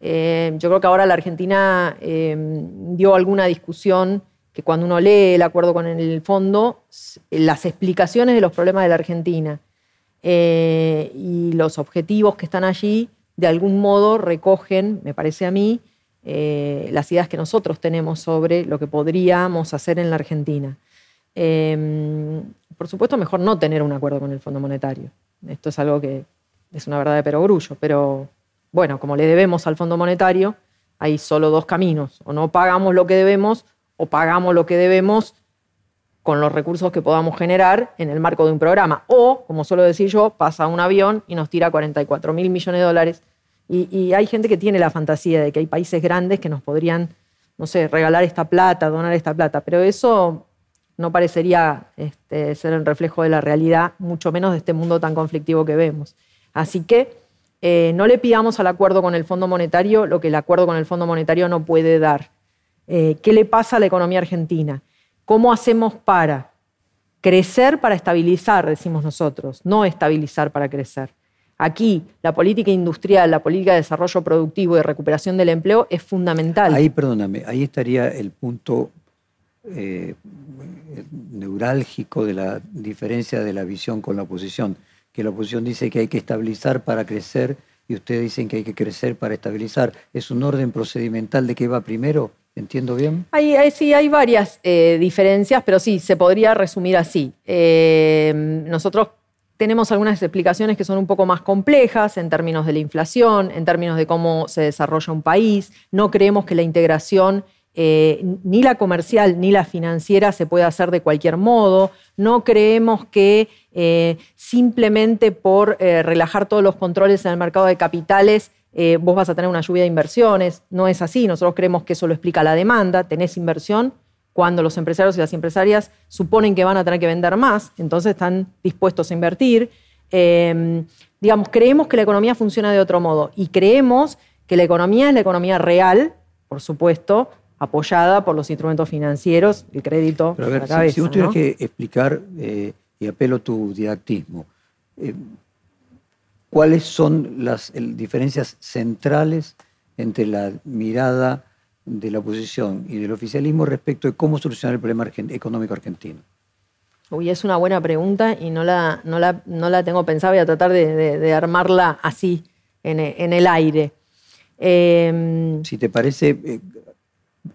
Eh, yo creo que ahora la Argentina dio alguna discusión que cuando uno lee el acuerdo con el fondo, las explicaciones de los problemas de la Argentina y los objetivos que están allí, de algún modo recogen, me parece a mí, eh, las ideas que nosotros tenemos sobre lo que podríamos hacer en la Argentina. Em, por supuesto, mejor no tener un acuerdo con el Fondo Monetario. Esto es algo que es una verdad de perogrullo, pero bueno, como le debemos al Fondo Monetario, hay solo dos caminos. O no pagamos lo que debemos o pagamos lo que debemos con los recursos que podamos generar en el marco de un programa. O, como suelo decir yo, pasa un avión y nos tira 44 mil millones de dólares y, hay gente que tiene la fantasía de que hay países grandes que nos podrían, no sé, regalar esta plata, donar esta plata, pero eso no parecería este, ser el reflejo de la realidad, mucho menos de este mundo tan conflictivo que vemos. Así que eh, no le pidamos al acuerdo con el Fondo Monetario lo que el acuerdo con el Fondo Monetario no puede dar. Eh, ¿Qué le pasa a la economía argentina? ¿Cómo hacemos para crecer para estabilizar, decimos nosotros, no estabilizar para crecer? Aquí la política industrial, la política de desarrollo productivo y recuperación del empleo es fundamental. Ahí, perdóname, ahí estaría el punto eh, neurálgico de la diferencia de la visión con la oposición, que la oposición dice que hay que estabilizar para crecer y ustedes dicen que hay que crecer para estabilizar. ¿Es un orden procedimental de qué va primero? ¿Entiendo bien? Hay, sí, hay varias eh, diferencias, pero sí, se podría resumir así. Eh, nosotros tenemos algunas explicaciones que son un poco más complejas en términos de la inflación, en términos de cómo se desarrolla un país. No creemos que la integración eh, ni la comercial ni la financiera se pueda hacer de cualquier modo. No creemos que eh, simplemente por eh, relajar todos los controles en el mercado de capitales vos vas a tener una lluvia de inversiones. No es así. Nosotros creemos que eso lo explica la demanda. Tenés inversión, cuando los empresarios y las empresarias suponen que van a tener que vender más, entonces están dispuestos a invertir. Em, digamos, creemos que la economía funciona de otro modo y creemos que la economía es la economía real, por supuesto, apoyada por los instrumentos financieros, el crédito. Pero a ver, si, vos tuvieras que explicar, eh, y apelo tu didactismo, eh, ¿cuáles son las diferencias centrales entre la mirada de la oposición y del oficialismo respecto de cómo solucionar el problema económico argentino? Uy, es una buena pregunta y no la, no la, tengo pensada, voy a tratar de, armarla así, en, el aire. Em, si te parece, eh,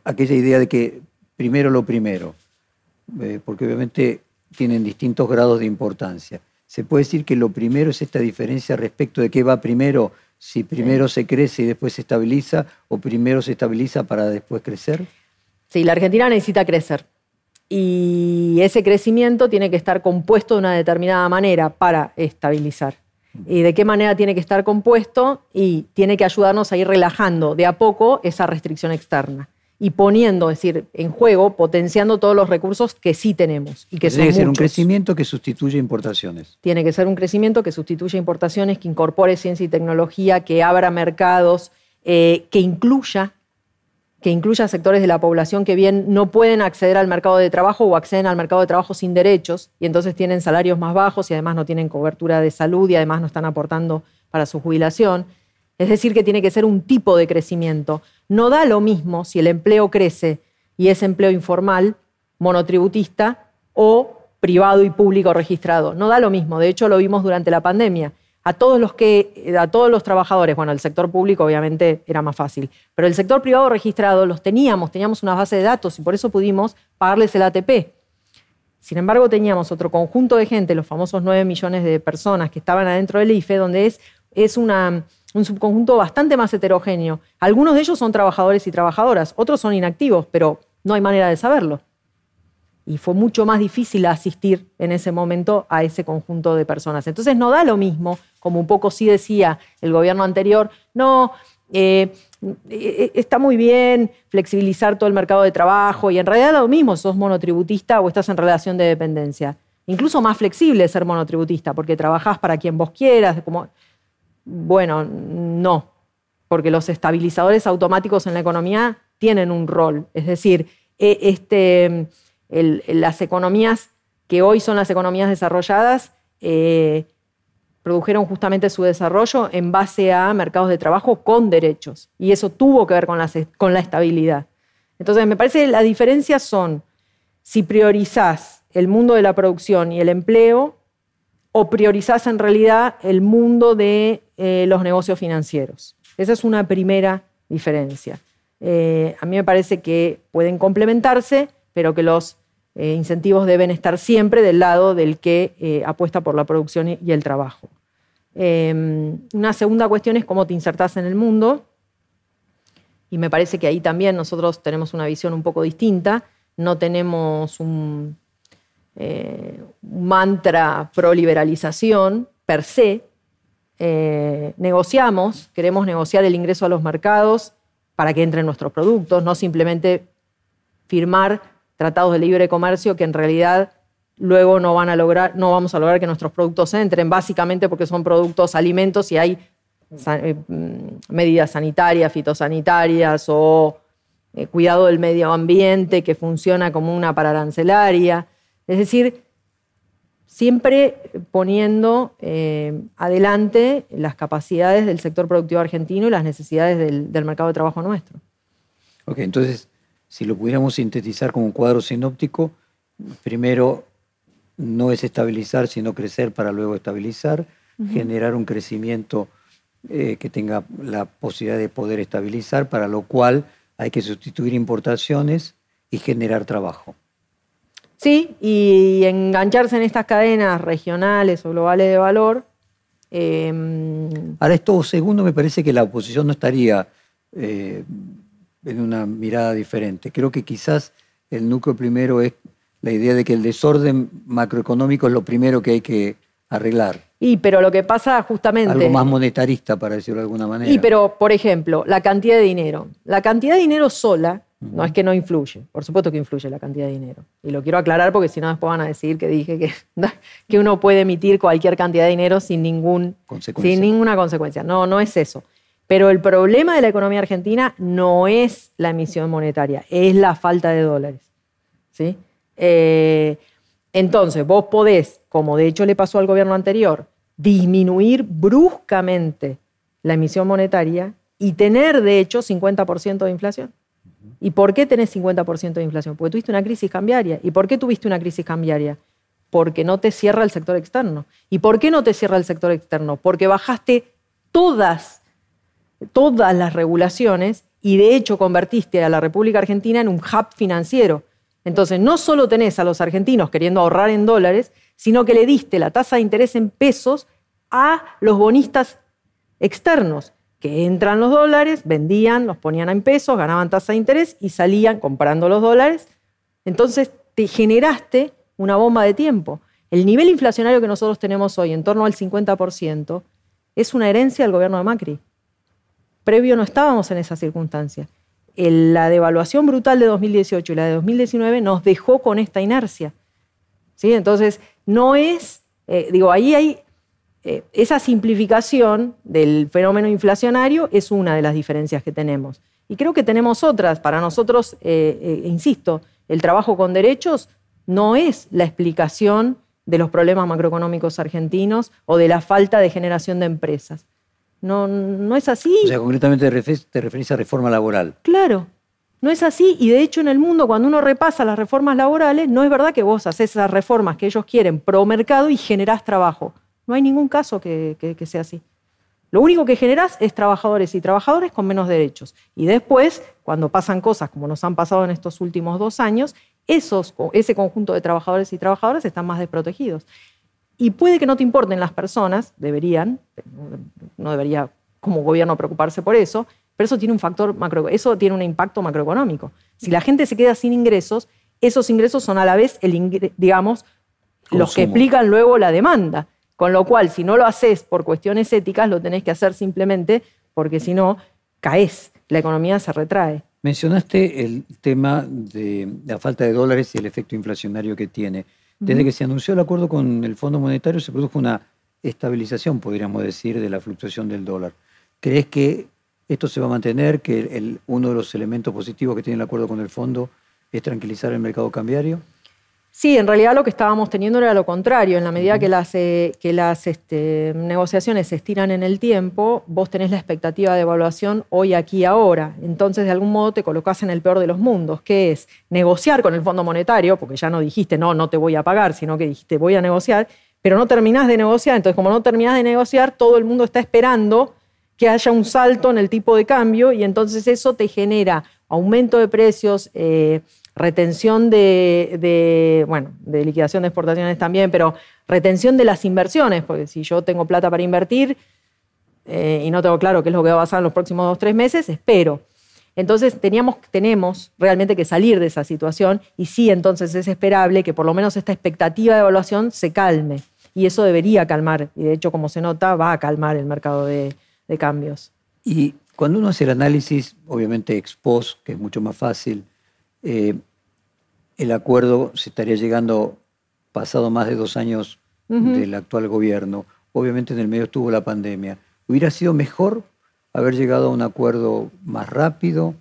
aquella idea de que primero lo primero, eh, porque obviamente tienen distintos grados de importancia. ¿Se puede decir que lo primero es esta diferencia respecto de qué va primero si primero se crece y después se estabiliza o primero se estabiliza para después crecer? Sí, la Argentina necesita crecer. Y ese crecimiento tiene que estar compuesto de una determinada manera para estabilizar. ¿Y de qué manera tiene que estar compuesto? Y tiene que ayudarnos a ir relajando de a poco esa restricción externa y poniendo, es decir, en juego, potenciando todos los recursos que sí tenemos y que Tiene que ser un crecimiento que sustituya importaciones. Tiene que ser un crecimiento que sustituya importaciones, que incorpore ciencia y tecnología, que abra mercados, eh, que incluya que incluya sectores de la población que bien no pueden acceder al mercado de trabajo o acceden al mercado de trabajo sin derechos y entonces tienen salarios más bajos y además no tienen cobertura de salud y además no están aportando para su jubilación. Es decir, que tiene que ser un tipo de crecimiento. No da lo mismo si el empleo crece y es empleo informal, monotributista, o privado y público registrado. No da lo mismo, de hecho lo vimos durante la pandemia. A todos los que a todos los trabajadores, bueno, el sector público obviamente era más fácil, pero el sector privado registrado los teníamos, teníamos una base de datos y por eso pudimos pagarles el ATP. Sin embargo, teníamos otro conjunto de gente, los famosos 9 millones de personas que estaban adentro del IFE, donde es, es una, un subconjunto bastante más heterogéneo. Algunos de ellos son trabajadores y trabajadoras, otros son inactivos, pero no hay manera de saberlo y fue mucho más difícil asistir en ese momento a ese conjunto de personas. Entonces no da lo mismo, como un poco sí decía el gobierno anterior, no, eh, eh, está muy bien flexibilizar todo el mercado de trabajo y en realidad da lo mismo, sos monotributista o estás en relación de dependencia. Incluso más flexible ser monotributista, porque trabajás para quien vos quieras. Como... Bueno, no, porque los estabilizadores automáticos en la economía tienen un rol. Es decir, e, este las economías que hoy son las economías desarrolladas eh, produjeron justamente su desarrollo en base a mercados de trabajo con derechos. Y eso tuvo que ver con con la estabilidad. Entonces, me parece que las diferencias son si priorizás el mundo de la producción y el empleo o priorizás en realidad el mundo de eh, los negocios financieros. Esa es una primera diferencia. Eh, a mí me parece que pueden complementarse pero que los eh, incentivos deben estar siempre del lado del que apuesta por la producción y, el trabajo. Em, una segunda cuestión es cómo te insertas en el mundo, y me parece que ahí también nosotros tenemos una visión un poco distinta, no tenemos un, mantra pro liberalización per se, negociamos, queremos negociar el ingreso a los mercados para que entren nuestros productos, no simplemente firmar tratados de libre comercio que en realidad luego no van a lograr, no vamos a lograr que nuestros productos entren, básicamente porque son productos alimentos y hay eh, mm, medidas sanitarias, fitosanitarias o eh, cuidado del medio ambiente que funciona como una pararancelaria. Es decir, siempre poniendo eh, adelante las capacidades del sector productivo argentino y las necesidades del, del mercado de trabajo nuestro. Ok, entonces si lo pudiéramos sintetizar como un cuadro sinóptico, primero no es estabilizar, sino crecer para luego estabilizar, generar un crecimiento eh, que tenga la posibilidad de poder estabilizar, para lo cual hay que sustituir importaciones y generar trabajo. Sí, y engancharse en estas cadenas regionales o globales de valor. Em, Ahora, esto segundo me parece que la oposición no estaría eh, en una mirada diferente. Creo que quizás el núcleo primero es la idea de que el desorden macroeconómico es lo primero que hay que arreglar. Y pero lo que pasa justamente... Algo más monetarista, para decirlo de alguna manera. Y pero, por ejemplo, la cantidad de dinero. La cantidad de dinero sola no es que no influye. Por supuesto que influye la cantidad de dinero. Y lo quiero aclarar porque si no después van a decir que dije que, que uno puede emitir cualquier cantidad de dinero sin, ningún, sin ninguna consecuencia. No, no es eso. Pero el problema de la economía argentina no es la emisión monetaria, es la falta de dólares. ¿sí? Eh, entonces, vos podés, como de hecho le pasó al gobierno anterior, disminuir bruscamente la emisión monetaria y tener, de hecho, 50% de inflación. ¿Y por qué tenés 50% de inflación? Porque tuviste una crisis cambiaria. ¿Y por qué tuviste una crisis cambiaria? Porque no te cierra el sector externo. ¿Y por qué no te cierra el sector externo? Porque bajaste todas todas las regulaciones y de hecho convertiste a la República Argentina en un hub financiero. Entonces, no solo tenés a los argentinos queriendo ahorrar en dólares, sino que le diste la tasa de interés en pesos a los bonistas externos, que entran los dólares, vendían, los ponían en pesos, ganaban tasa de interés y salían comprando los dólares. Entonces, te generaste una bomba de tiempo. El nivel inflacionario que nosotros tenemos hoy, en torno al 50%, es una herencia del gobierno de Macri previo no estábamos en esa circunstancia. la devaluación brutal de 2018 y la de 2019 nos dejó con esta inercia. ¿Sí? Entonces, no es, eh, digo, ahí hay eh, esa simplificación del fenómeno inflacionario es una de las diferencias que tenemos. Y creo que tenemos otras. Para nosotros, eh, insisto, el trabajo con derechos no es la explicación de los problemas macroeconómicos argentinos o de la falta de generación de empresas. No, no es así. O sea, concretamente te referís a reforma laboral. Claro. No es así y de hecho en el mundo cuando uno repasa las reformas laborales, no es verdad que vos haces esas reformas que ellos quieren pro mercado y generás trabajo. No hay ningún caso que, sea así. Lo único que generás es trabajadores y trabajadores con menos derechos. Y después, cuando pasan cosas como nos han pasado en estos últimos dos años, esos, ese conjunto de trabajadores y trabajadoras están más desprotegidos. Y puede que no te importen las personas, deberían, no debería como gobierno preocuparse por eso, pero eso tiene un factor macro, eso tiene un impacto macroeconómico. Si la gente se queda sin ingresos, esos ingresos son a la vez, el, digamos, los que explican luego la demanda. Con lo cual, si no lo haces por cuestiones éticas, lo tenés que hacer simplemente porque si no, caes, la economía se retrae. Mencionaste el tema de la falta de dólares y el efecto inflacionario que tiene. Desde que se anunció el acuerdo con el Fondo Monetario se produjo una estabilización, podríamos decir, de la fluctuación del dólar. ¿Crees que esto se va a mantener, que uno de los elementos positivos que tiene el acuerdo con el fondo es tranquilizar el mercado cambiario? Sí, en realidad lo que estábamos teniendo era lo contrario. En la medida que las, eh, que las este, negociaciones se estiran en el tiempo, vos tenés la expectativa de evaluación hoy, aquí, ahora. Entonces, de algún modo te colocás en el peor de los mundos, que es negociar con el Fondo Monetario, porque ya no dijiste, no, no te voy a pagar, sino que dijiste, voy a negociar, pero no terminás de negociar. Entonces, como no terminás de negociar, todo el mundo está esperando que haya un salto en el tipo de cambio y entonces eso te genera aumento de precios, eh, retención de, bueno, de liquidación de exportaciones también, pero retención de las inversiones, porque si yo tengo plata para invertir eh, y no tengo claro qué es lo que va a pasar en los próximos dos, tres meses, espero. Entonces teníamos, tenemos realmente que salir de esa situación y sí, entonces es esperable que por lo menos esta expectativa de evaluación se calme. Y eso debería calmar, y de hecho, como se nota, va a calmar el mercado de, de cambios. Y cuando uno hace el análisis, obviamente ex post, que es mucho más fácil, eh, el acuerdo se estaría llegando pasado más de dos años del actual gobierno. Obviamente en el medio estuvo la pandemia. ¿Hubiera sido mejor haber llegado a un acuerdo más rápido?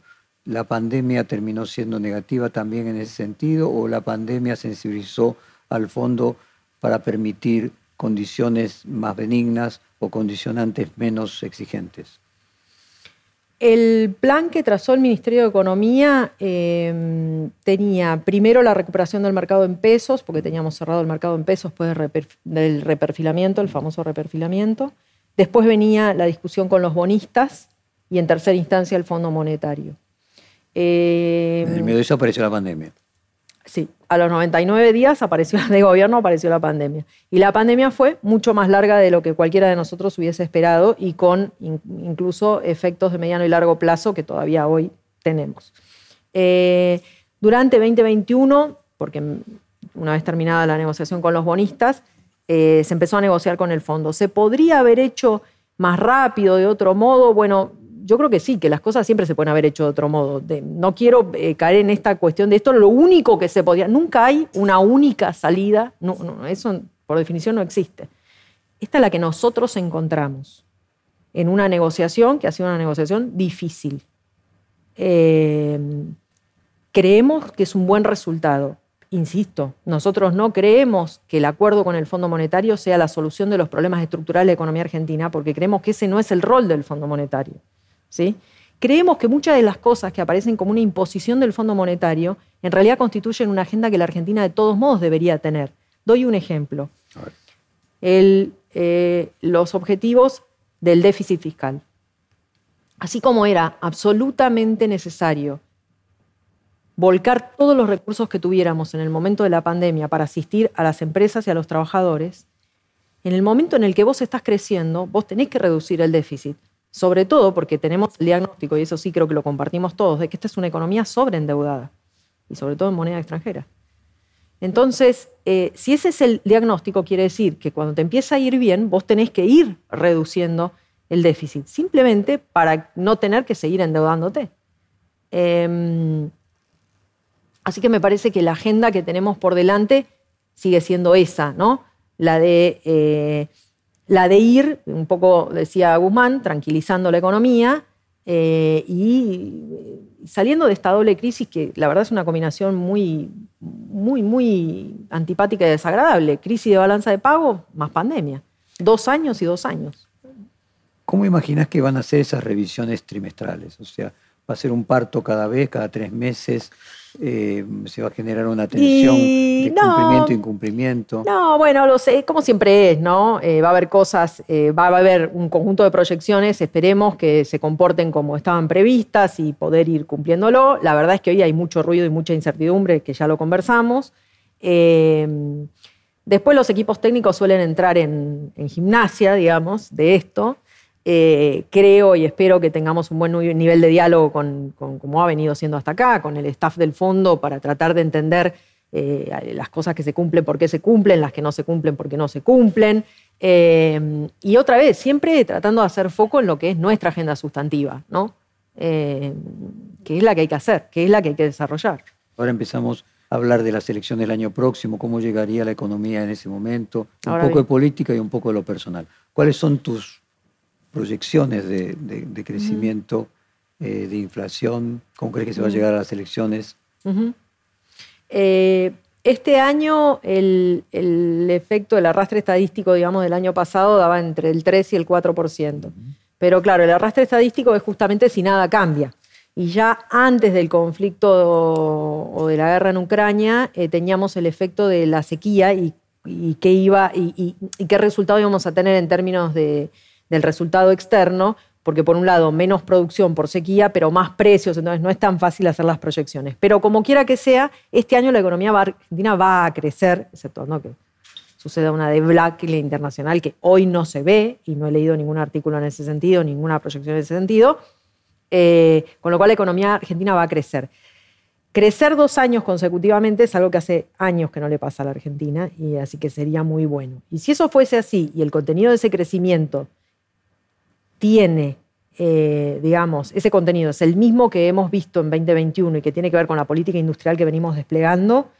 ¿La pandemia terminó siendo negativa también en ese sentido? ¿O la pandemia sensibilizó al fondo para permitir condiciones más benignas o condicionantes menos exigentes? El plan que trazó el Ministerio de Economía em, tenía primero la recuperación del mercado en pesos, porque teníamos cerrado el mercado en pesos después del reperfilamiento, el famoso reperfilamiento. Después venía la discusión con los bonistas y en tercera instancia el Fondo Monetario. en el medio de eso apareció la pandemia. Sí, a los 99 días apareció de gobierno apareció la pandemia. Y la pandemia fue mucho más larga de lo que cualquiera de nosotros hubiese esperado y con incluso efectos de mediano y largo plazo que todavía hoy tenemos. Eh, durante 2021, porque una vez terminada la negociación con los bonistas, eh, se empezó a negociar con el fondo. ¿Se podría haber hecho más rápido, de otro modo? Bueno, yo creo que sí, que las cosas siempre se pueden haber hecho de otro modo. no quiero eh, caer en esta cuestión de esto, lo único que se podía, nunca hay una única salida, no, eso por definición no existe. Esta es la que nosotros encontramos en una negociación que ha sido una negociación difícil. Eh, creemos que es un buen resultado. Insisto, nosotros no creemos que el acuerdo con el Fondo Monetario sea la solución de los problemas estructurales de la economía argentina, porque creemos que ese no es el rol del Fondo Monetario. ¿Sí? Creemos que muchas de las cosas que aparecen como una imposición del Fondo Monetario en realidad constituyen una agenda que la Argentina de todos modos debería tener. Doy un ejemplo. Eh, los objetivos del déficit fiscal. Así como era absolutamente necesario volcar todos los recursos que tuviéramos en el momento de la pandemia para asistir a las empresas y a los trabajadores, en el momento en el que vos estás creciendo, vos tenés que reducir el déficit sobre todo porque tenemos el diagnóstico, y eso sí creo que lo compartimos todos, de que esta es una economía sobreendeudada, y sobre todo en moneda extranjera. Entonces, eh, si ese es el diagnóstico, quiere decir que cuando te empieza a ir bien, vos tenés que ir reduciendo el déficit, simplemente para no tener que seguir endeudándote. Em, así que me parece que la agenda que tenemos por delante sigue siendo esa, ¿no? La de eh, la de ir, un poco decía Guzmán, tranquilizando la economía eh, y saliendo de esta doble crisis que la verdad es una combinación muy, muy, muy antipática y desagradable. Crisis de balanza de pago más pandemia. Dos años y dos años. ¿Cómo imaginas que van a ser esas revisiones trimestrales? O sea, va a ser un parto cada vez, cada tres meses, eh, se va a generar una tensión de cumplimiento e incumplimiento. No, bueno, lo sé, como siempre es, ¿no? Eh, va a haber cosas, eh, va a haber un conjunto de proyecciones, esperemos que se comporten como estaban previstas y poder ir cumpliéndolo. La verdad es que hoy hay mucho ruido y mucha incertidumbre, que ya lo conversamos. después los equipos técnicos suelen entrar en gimnasia, digamos, de esto. Eh, creo y espero que tengamos un buen nivel de diálogo con, como ha venido siendo hasta acá, con el staff del fondo para tratar de entender eh, las cosas que se cumplen, por qué se cumplen, las que no se cumplen, por qué no se cumplen. Eh, y otra vez, siempre tratando de hacer foco en lo que es nuestra agenda sustantiva, ¿no? que es la que hay que hacer, que es la que hay que desarrollar. Ahora empezamos a hablar de las elecciones del año próximo, cómo llegaría la economía en ese momento, un poco de política y un poco de lo personal. ¿Cuáles son tus proyecciones de, crecimiento, eh, de inflación? ¿Cómo crees que se va a llegar a las elecciones? Eh, este año el, efecto del arrastre estadístico, digamos, del año pasado daba entre el 3 y el 4%. Pero claro, el arrastre estadístico es justamente si nada cambia. Y ya antes del conflicto o de la guerra en Ucrania eh, teníamos el efecto de la sequía y, qué iba y, qué resultado íbamos a tener en términos de, del resultado externo, porque por un lado menos producción por sequía, pero más precios, entonces no es tan fácil hacer las proyecciones. Pero como quiera que sea, este año la economía argentina va a crecer, excepto que suceda una de Black internacional que hoy no se ve, y no he leído ningún artículo en ese sentido, ninguna proyección en ese sentido, eh, con lo cual la economía argentina va a crecer. Crecer dos años consecutivamente es algo que hace años que no le pasa a la Argentina, y así que sería muy bueno. Y si eso fuese así, y el contenido de ese crecimiento tiene, eh, digamos, ese contenido es el mismo que hemos visto en 2021 y que tiene que ver con la política industrial que venimos desplegando,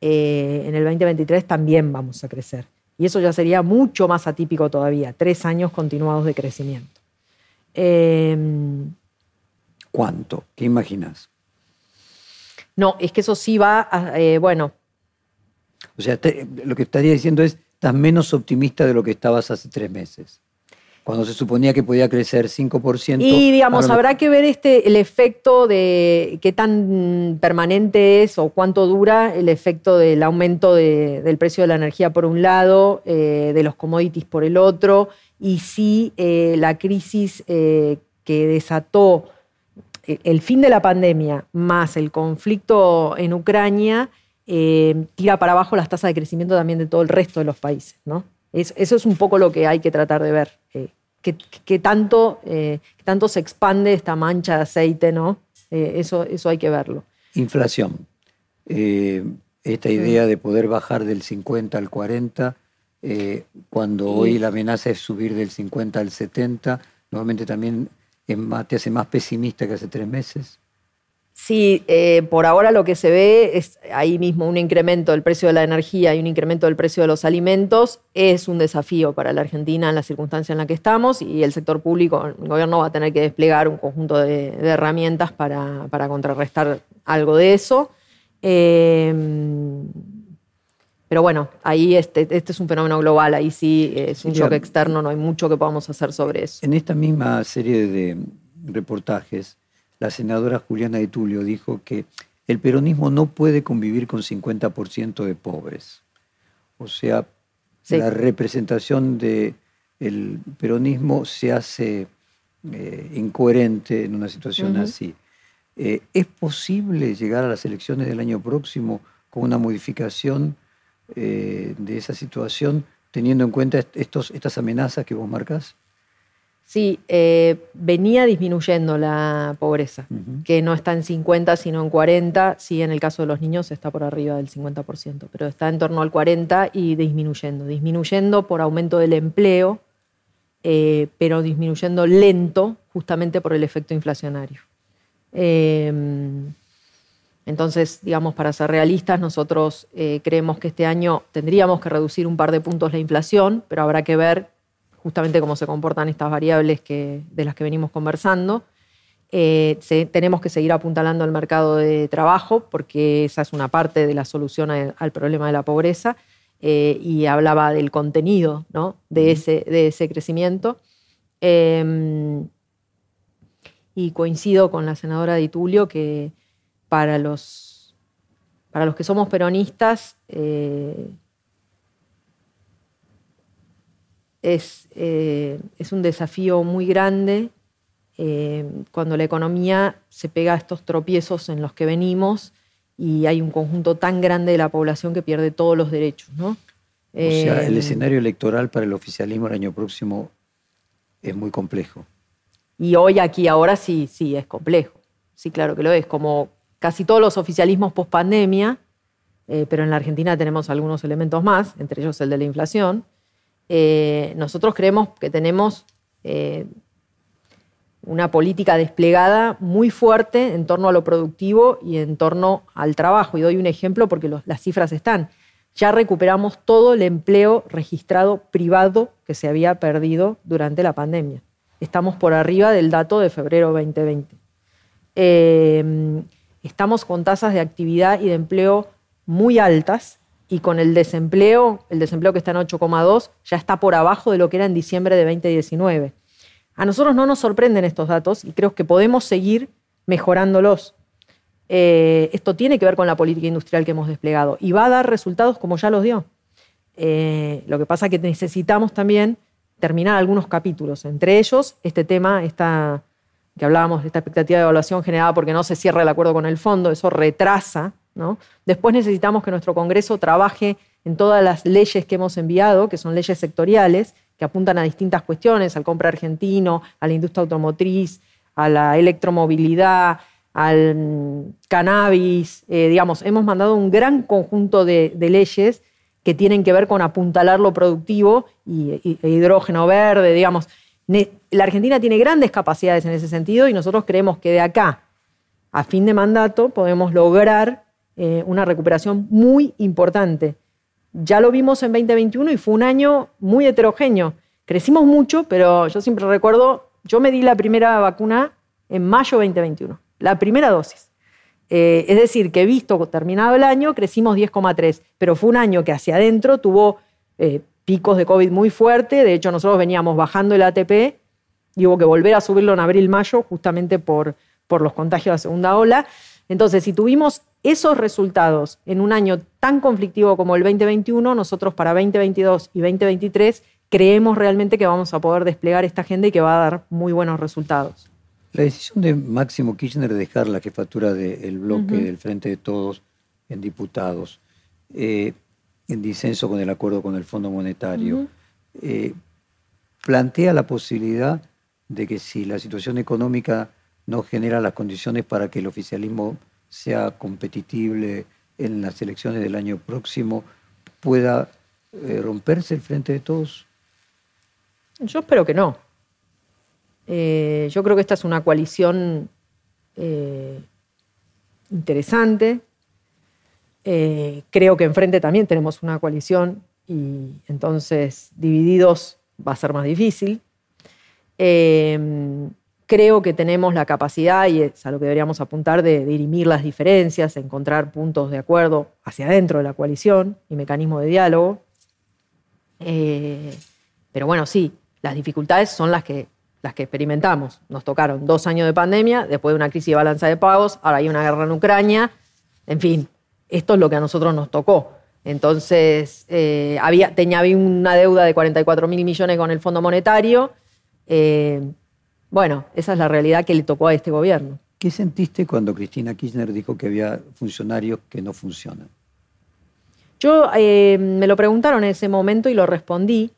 eh, en el 2023 también vamos a crecer. Y eso ya sería mucho más atípico todavía, tres años continuados de crecimiento. Em, ¿Cuánto? ¿Qué imaginas? No, es que eso sí va a, eh, bueno. O sea, lo que estaría diciendo es, estás menos optimista de lo que estabas hace tres meses cuando se suponía que podía crecer 5%. Y digamos, habrá que ver este, el efecto de qué tan permanente es o cuánto dura el efecto del aumento del precio de la energía por un lado, eh, de los commodities por el otro, y si eh, la crisis eh, que desató el fin de la pandemia más el conflicto en Ucrania tira para abajo las tasas de crecimiento también de todo el resto de los países, ¿no? Eso es un poco lo que hay que tratar de ver. Eh, que, tanto, eh, tanto se expande esta mancha de aceite, ¿no? Eh, eso, eso hay que verlo. Inflación. esta idea de poder bajar del 50 al 40, cuando hoy la amenaza es subir del 50 al 70, nuevamente también te hace más pesimista que hace tres meses. Sí, eh, por ahora lo que se ve es ahí mismo un incremento del precio de la energía y un incremento del precio de los alimentos. Es un desafío para la Argentina en la circunstancia en la que estamos y el sector público, el gobierno va a tener que desplegar un conjunto de, herramientas para, contrarrestar algo de eso. Em, pero bueno, ahí este, este, es un fenómeno global, ahí sí es un shock externo, no hay mucho que podamos hacer sobre eso. En esta misma serie de reportajes, la senadora Juliana de Tulio dijo que el peronismo no puede convivir con 50% de pobres. O sea, la representación del peronismo se hace eh, incoherente en una situación así. Eh, ¿Es posible llegar a las elecciones del año próximo con una modificación eh, de esa situación, teniendo en cuenta estos, estas amenazas que vos marcas? Sí, eh, venía disminuyendo la pobreza, que no está en 50, sino en 40. Sí, en el caso de los niños está por arriba del 50%, pero está en torno al 40 y disminuyendo. Disminuyendo por aumento del empleo, eh, pero disminuyendo lento justamente por el efecto inflacionario. Em, entonces, digamos, para ser realistas, nosotros eh, creemos que este año tendríamos que reducir un par de puntos la inflación, pero habrá que ver justamente cómo se comportan estas variables que, de las que venimos conversando. Eh, tenemos que seguir apuntalando al mercado de trabajo porque esa es una parte de la solución al problema de la pobreza eh, y hablaba del contenido ¿no? de, ese, de ese crecimiento. Em, y coincido con la senadora Di Tulio que para los, para los que somos peronistas eh, es, eh, es, un desafío muy grande eh, cuando la economía se pega a estos tropiezos en los que venimos y hay un conjunto tan grande de la población que pierde todos los derechos. ¿no? O sea, el escenario electoral para el oficialismo el año próximo es muy complejo. Y hoy, aquí, ahora sí, sí, es complejo. Sí, claro que lo es. Como casi todos los oficialismos post pandemia, eh, pero en la Argentina tenemos algunos elementos más, entre ellos el de la inflación. Eh, nosotros creemos que tenemos eh, una política desplegada muy fuerte en torno a lo productivo y en torno al trabajo. Y doy un ejemplo porque las cifras están. Ya recuperamos todo el empleo registrado privado que se había perdido durante la pandemia estamos por arriba del dato de febrero 2020. Em, estamos con tasas de actividad y de empleo muy altas y con el desempleo, el desempleo que está en 8,2, ya está por abajo de lo que era en diciembre de 2019. A nosotros no nos sorprenden estos datos y creo que podemos seguir mejorándolos. Eh, esto tiene que ver con la política industrial que hemos desplegado y va a dar resultados como ya los dio. Eh, lo que pasa es que necesitamos también terminar algunos capítulos, entre ellos este tema, que hablábamos de esta expectativa de evaluación generada porque no se cierra el acuerdo con el fondo, eso retrasa. ¿No? Después necesitamos que nuestro Congreso trabaje en todas las leyes que hemos enviado, que son leyes sectoriales, que apuntan a distintas cuestiones, al compra argentino, a la industria automotriz, a la electromovilidad, al mm, cannabis, eh, digamos, hemos mandado un gran conjunto de, leyes que tienen que ver con apuntalar lo productivo y, e hidrógeno verde, digamos. La Argentina tiene grandes capacidades en ese sentido y nosotros creemos que de acá a fin de mandato podemos lograr eh, una recuperación muy importante. Ya lo vimos en 2021 y fue un año muy heterogéneo. Crecimos mucho, pero yo siempre recuerdo, yo me di la primera vacuna en mayo 2021, la primera dosis. Eh, es decir, que visto terminado el año, crecimos 10,3, pero fue un año que hacia adentro tuvo eh, picos de COVID muy fuerte. De hecho, nosotros veníamos bajando el ATP y hubo que volver a subirlo en abril-mayo justamente por, por los contagios de la segunda ola. Entonces, si tuvimos esos resultados en un año tan conflictivo como el 2021, nosotros para 2022 y 2023 creemos realmente que vamos a poder desplegar esta agenda y que va a dar muy buenos resultados. La decisión de Máximo Kirchner de dejar la jefatura del bloque del Frente de Todos en diputados, eh, en disenso con el acuerdo con el Fondo Monetario, eh, plantea la posibilidad de que si la situación económica no genera las condiciones para que el oficialismo sea competitible en las elecciones del año próximo, pueda eh, romperse el Frente de Todos? Yo espero que no. Eh, yo creo que esta es una coalición eh, interesante. Creo que enfrente también tenemos una coalición y entonces divididos va a ser más difícil. Creo que tenemos la capacidad, y es a lo que deberíamos apuntar, de dirimir las diferencias, encontrar puntos de acuerdo hacia adentro de la coalición y mecanismos de diálogo. pero bueno, sí, las dificultades son las que las que experimentamos. Nos tocaron dos años de pandemia, después de una crisis de balanza de pagos, ahora hay una guerra en Ucrania. En fin, esto es lo que a nosotros nos tocó. Entonces, eh, tenía una deuda de 44 mil millones con el Fondo Monetario. Eh, bueno, esa es la realidad que le tocó a este gobierno. ¿Qué sentiste cuando Cristina Kirchner dijo que había funcionarios que no funcionan? Yo eh, me lo preguntaron en ese momento y lo respondí.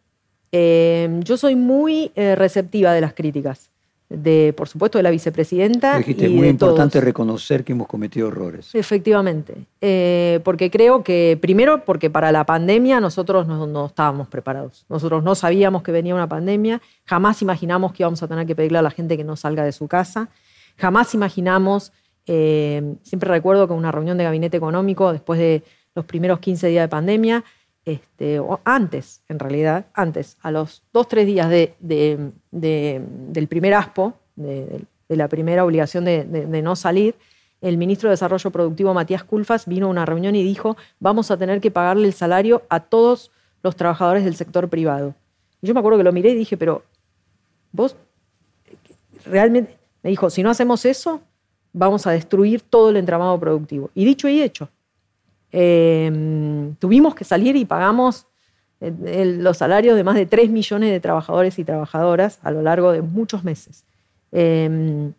Em, yo soy muy eh, receptiva de las críticas, de, por supuesto, de la vicepresidenta. es muy importante reconocer que hemos cometido errores. Efectivamente, eh, porque creo que, primero, porque para la pandemia nosotros no, estábamos preparados. Nosotros no sabíamos que venía una pandemia, jamás imaginamos que íbamos a tener que pedirle a la gente que no salga de su casa, jamás imaginamos, eh, siempre recuerdo que una reunión de gabinete económico después de los primeros 15 días de pandemia, este, o antes, en realidad, antes, a los dos, tres días del primer ASPO, de, la primera obligación de, no salir, el ministro de Desarrollo Productivo, Matías Culfas, vino a una reunión y dijo, vamos a tener que pagarle el salario a todos los trabajadores del sector privado. Y yo me acuerdo que lo miré y dije, pero vos realmente, Me dijo, si no hacemos eso, vamos a destruir todo el entramado productivo. Y dicho y hecho, em, tuvimos que salir y pagamos eh, los salarios de más de 3 millones de trabajadores y trabajadoras a lo largo de muchos meses. Em,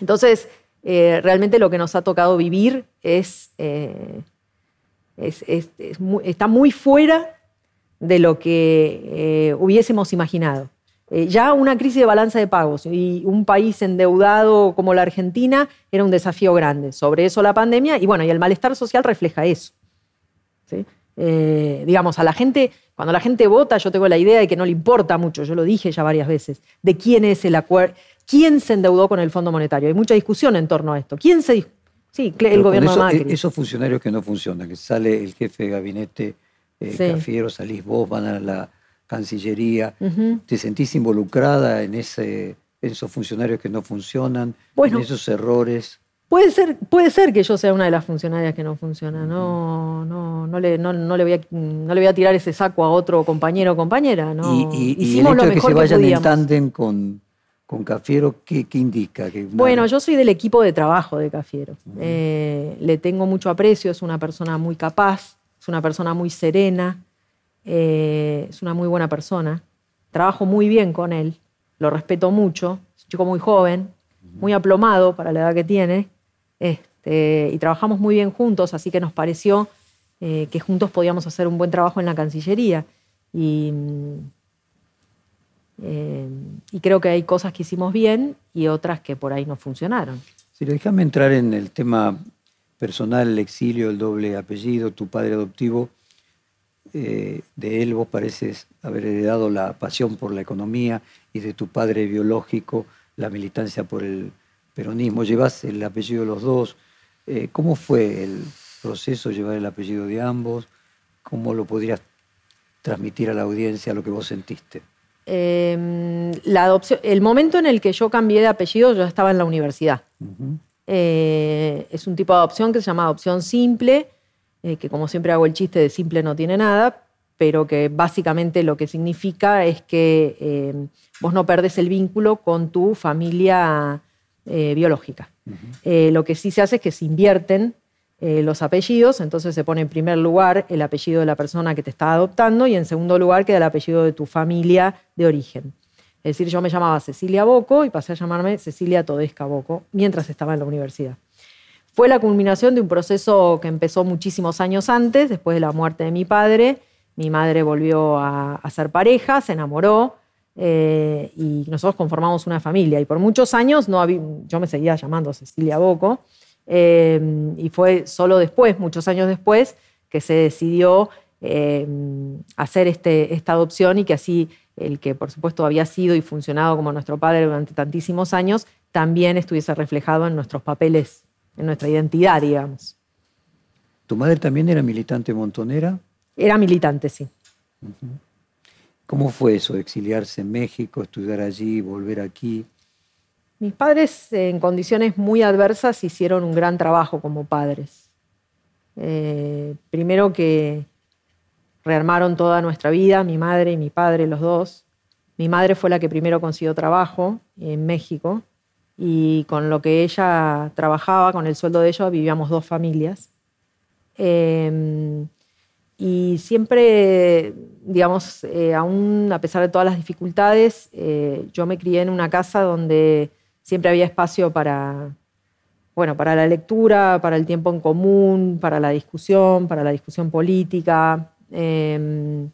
entonces, eh, realmente lo que nos ha tocado vivir es, eh, está muy fuera de lo que hubiésemos imaginado. Ya una crisis de balanza de pagos y un país endeudado como la Argentina era un desafío grande. Sobre eso la pandemia y bueno, y el malestar social refleja eso. ¿sí? Eh, digamos, a la gente, cuando la gente vota, yo tengo la idea de que no le importa mucho, yo lo dije ya varias veces, de quién es el acuerdo, quién se endeudó con el Fondo Monetario. Hay mucha discusión en torno a esto. ¿Quién se Sí, el gobierno de Macri. Esos funcionarios que no funcionan, que sale el jefe de gabinete eh, Cafiero, salís vos, van a la Cancillería, ¿te sentís involucrada en, ese, en esos funcionarios que no funcionan, en esos errores? Puede ser, puede ser que yo sea una de las funcionarias que no funciona. No, no, no, le, no, le voy a, no le voy a tirar ese saco a otro compañero o compañera. ¿no? Y, el hecho de que se vayan en tándem con, con Cafiero, ¿qué, indica? bueno, yo soy del equipo de trabajo de Cafiero. Eh, le tengo mucho aprecio, es una persona muy capaz, es una persona muy serena, eh, es una muy buena persona. Trabajo muy bien con él, lo respeto mucho, es un chico muy joven, muy aplomado para la edad que tiene este, y trabajamos muy bien juntos, así que nos pareció eh, que juntos podíamos hacer un buen trabajo en la Cancillería. Y, eh, y, creo que hay cosas que hicimos bien y otras que por ahí no funcionaron. Si déjame entrar en el tema personal, el exilio, el doble apellido, tu padre adoptivo. Eh, de él vos pareces haber heredado la pasión por la economía y de tu padre biológico la militancia por el peronismo, llevas el apellido de los dos. Eh, ¿Cómo fue el proceso llevar el apellido de ambos? ¿Cómo lo podrías transmitir a la audiencia lo que vos sentiste? Em, la adopción, el momento en el que yo cambié de apellido, yo estaba en la universidad. Eh, es un tipo de adopción que se llama adopción simple, eh, que como siempre hago el chiste de simple no tiene nada, pero que básicamente lo que significa es que em, vos no perdés el vínculo con tu familia eh, biológica. Eh, lo que sí se hace es que se invierten eh, los apellidos, entonces se pone en primer lugar el apellido de la persona que te está adoptando y en segundo lugar queda el apellido de tu familia de origen. Es decir, yo me llamaba Cecilia Boco y pasé a llamarme Cecilia Todesca Boco mientras estaba en la universidad. Fue la culminación de un proceso que empezó muchísimos años antes, después de la muerte de mi padre. Mi madre volvió a, ser pareja, se enamoró, eh, y nosotros conformamos una familia. Y por muchos años no yo me seguía llamando Cecilia Boco, eh, y fue solo después, muchos años después, que se decidió eh, hacer este, esta adopción y que así el que por supuesto había sido y funcionado como nuestro padre durante tantísimos años, también estuviese reflejado en nuestros papeles, en nuestra identidad, digamos. ¿Tu madre también era militante montonera? Era militante, sí. ¿Cómo fue eso, exiliarse en México, estudiar allí, volver aquí? Mis padres, en condiciones muy adversas, hicieron un gran trabajo como padres. Eh, primero que rearmaron toda nuestra vida, mi madre y mi padre, los dos. Mi madre fue la que primero consiguió trabajo en México y con lo que ella trabajaba, con el sueldo de ella, vivíamos dos familias. Eh, y siempre, digamos, eh, aún a pesar de todas las dificultades, eh, yo me crié en una casa donde siempre había espacio para, bueno, para la lectura, para el tiempo en común, para la discusión, para la discusión política. Em,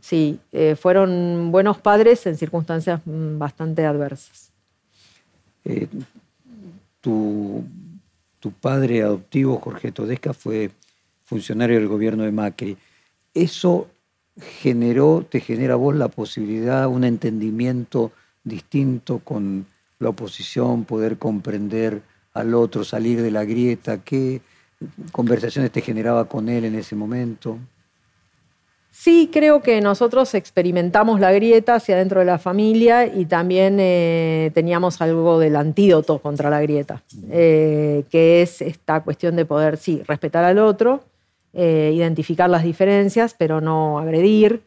sí, eh, fueron buenos padres en circunstancias mm, bastante adversas. Tu, tu padre adoptivo, Jorge Todesca, fue funcionario del gobierno de Macri. ¿Eso generó, te genera a vos la posibilidad, un entendimiento distinto con la oposición, poder comprender al otro, salir de la grieta? ¿Qué conversaciones te generaba con él en ese momento? Sí, creo que nosotros experimentamos la grieta hacia dentro de la familia y también eh, teníamos algo del antídoto contra la grieta, eh, que es esta cuestión de poder, sí, respetar al otro, eh, identificar las diferencias, pero no agredir,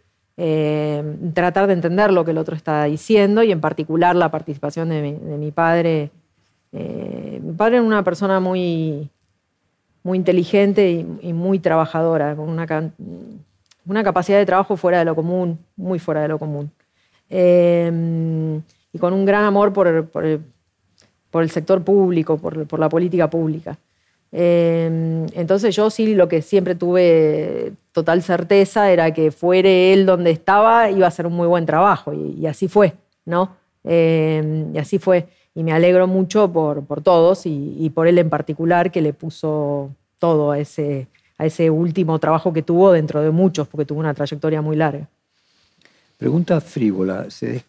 tratar de entender lo que el otro está diciendo y en particular la participación de mi, padre. Mi padre era una persona muy, muy inteligente y, muy trabajadora, con una, una, capacidad de trabajo fuera de lo común, muy fuera de lo común. Eh, y con un gran amor por, el, sector público, por la política pública. Em, entonces yo sí lo que siempre tuve total certeza era que fuere él donde estaba iba a ser un muy buen trabajo y, así fue, ¿no? Em, y así fue. Y me alegro mucho por, por todos y, por él en particular que le puso todo a ese, a ese último trabajo que tuvo dentro de muchos, porque tuvo una trayectoria muy larga. Pregunta frívola. ¿Se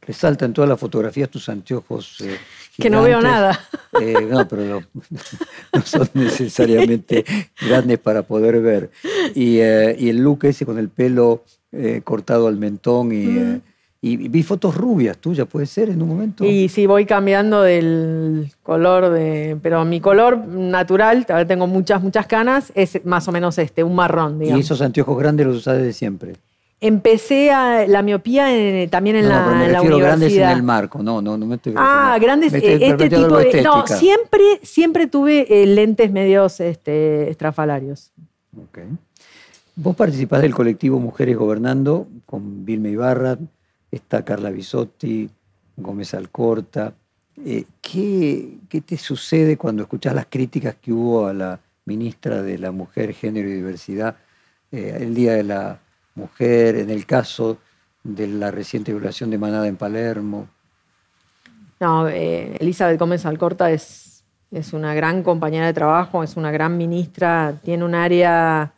resaltan todas las fotografías tus anteojos eh, que no veo nada. Eh, no, pero no, son necesariamente grandes para poder ver. Eh, y, el look ese con el pelo cortado al mentón y, y, vi fotos rubias tuyas, ¿puede ser en un momento? Y sí, voy cambiando del color de... Pero mi color natural, tengo muchas, muchas canas, es más o menos este, un marrón, digamos. ¿Y esos anteojos grandes los usas desde siempre? Empecé a, la miopía también en, la, me en la universidad. grandes en el marco, no, no, no me estoy Ah, grandes, eh, este tipo de... No, siempre, siempre tuve eh, lentes medios este, estrafalarios. Ok. Vos participás del colectivo Mujeres Gobernando con Vilma Ibarra, está Carla Bisotti, Gómez Alcorta. Eh, ¿qué, ¿Qué te sucede cuando escuchás las críticas que hubo a la ministra de la Mujer, Género y Diversidad el día de la mujer, en el caso de la reciente violación de Manada en Palermo. No, eh, Elizabeth Gómez Alcorta es, es una gran compañera de trabajo, es una gran ministra, tiene un área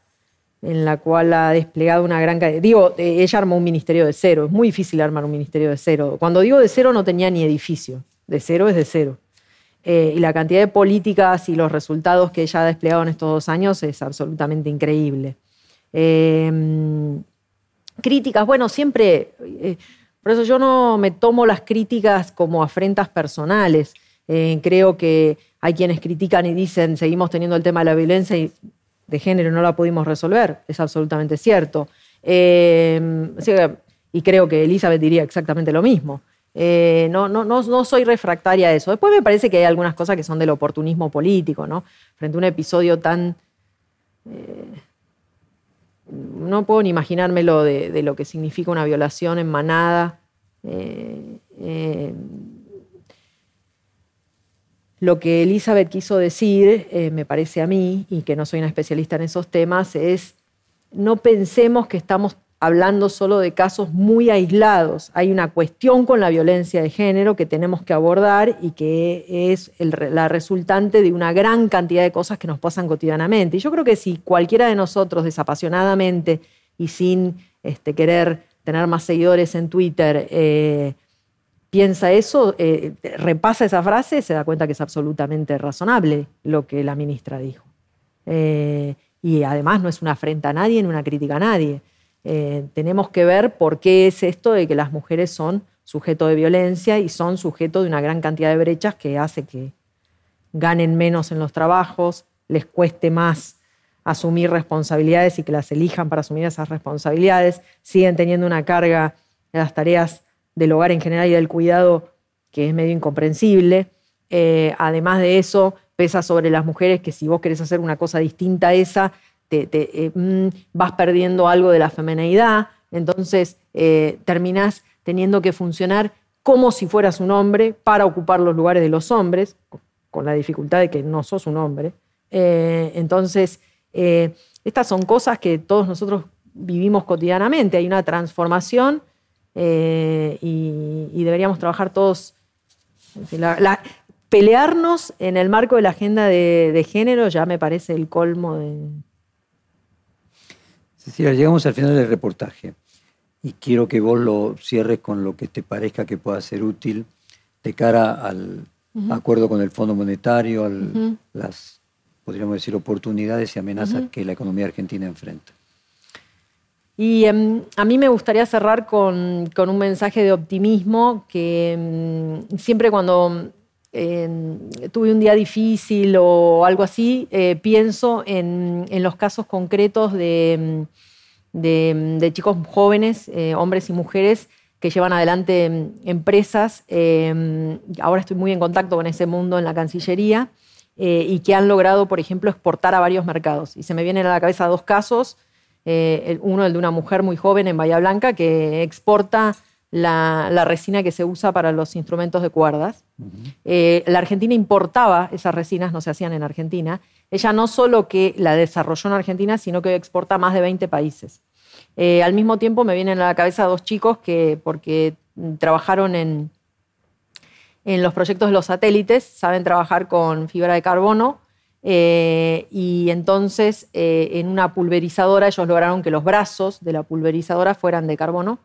en la cual ha desplegado una gran... Digo, eh, ella armó un ministerio de cero, es muy difícil armar un ministerio de cero. Cuando digo de cero no tenía ni edificio, de cero es de cero. Eh, y la cantidad de políticas y los resultados que ella ha desplegado en estos dos años es absolutamente increíble. Críticas, bueno, siempre, eh, por eso yo no me tomo las críticas como afrentas personales. Creo que hay quienes critican y dicen, seguimos teniendo el tema de la violencia y de género no la pudimos resolver. Es absolutamente cierto. Eh, y creo que Elizabeth diría exactamente lo mismo. no, no, no, no, soy refractaria a eso. Después me parece que hay algunas cosas que son del oportunismo político, ¿no? Frente a un episodio tan no puedo ni imaginármelo de, lo que significa una violación en manada. Eh, eh, lo que Elizabeth quiso decir, eh, me parece a mí, y que no soy una especialista en esos temas, es no pensemos que estamos hablando solo de casos muy aislados. Hay una cuestión con la violencia de género que tenemos que abordar y que es la resultante de una gran cantidad de cosas que nos pasan cotidianamente. Y yo creo que si cualquiera de nosotros desapasionadamente y sin este, querer tener más seguidores en Twitter eh, piensa eso, eh, repasa esa frase, se da cuenta que es absolutamente razonable lo que la ministra dijo. Eh, y además no es una afrenta a nadie ni una crítica a nadie. Eh, tenemos que ver por qué es esto de que las mujeres son sujeto de violencia y son sujeto de una gran cantidad de brechas que hace que ganen menos en los trabajos, les cueste más asumir responsabilidades y que las elijan para asumir esas responsabilidades, siguen teniendo una carga de las tareas del hogar en general y del cuidado que es medio incomprensible. Eh, además de eso, pesa sobre las mujeres que si vos querés hacer una cosa distinta a esa, te, eh, mm, vas perdiendo algo de la femineidad, entonces eh, terminás teniendo que funcionar como si fueras un hombre para ocupar los lugares de los hombres, con la dificultad de que no sos un hombre. Eh, entonces, estas son cosas que todos nosotros vivimos cotidianamente, hay una transformación y, deberíamos trabajar todos. pelearnos en el marco de la agenda de género ya me parece el colmo de, Cecilia, llegamos al final del reportaje y quiero que vos lo cierres con lo que te parezca que pueda ser útil de cara al acuerdo con el Fondo Monetario, a las, podríamos decir, oportunidades y amenazas que la economía argentina enfrenta. Y em, a mí me gustaría cerrar con, un mensaje de optimismo que em, siempre cuando tuve un día difícil o algo así, eh, pienso en, los casos concretos de, chicos jóvenes, eh, hombres y mujeres, que llevan adelante empresas. Ahora estoy muy en contacto con ese mundo en la Cancillería eh, y que han logrado, por ejemplo, exportar a varios mercados. Y se me vienen a la cabeza dos casos. Uno, el de una mujer muy joven en Bahía Blanca que exporta la, resina que se usa para los instrumentos de cuerdas. la Argentina importaba esas resinas, no se hacían en Argentina, ella no solo que la desarrolló en Argentina, sino que exporta a más de 20 países. Eh, al mismo tiempo me vienen a la cabeza dos chicos que, porque trabajaron en, en los proyectos de los satélites, saben trabajar con fibra de carbono, eh, y entonces eh, en una pulverizadora ellos lograron que los brazos de la pulverizadora fueran de carbono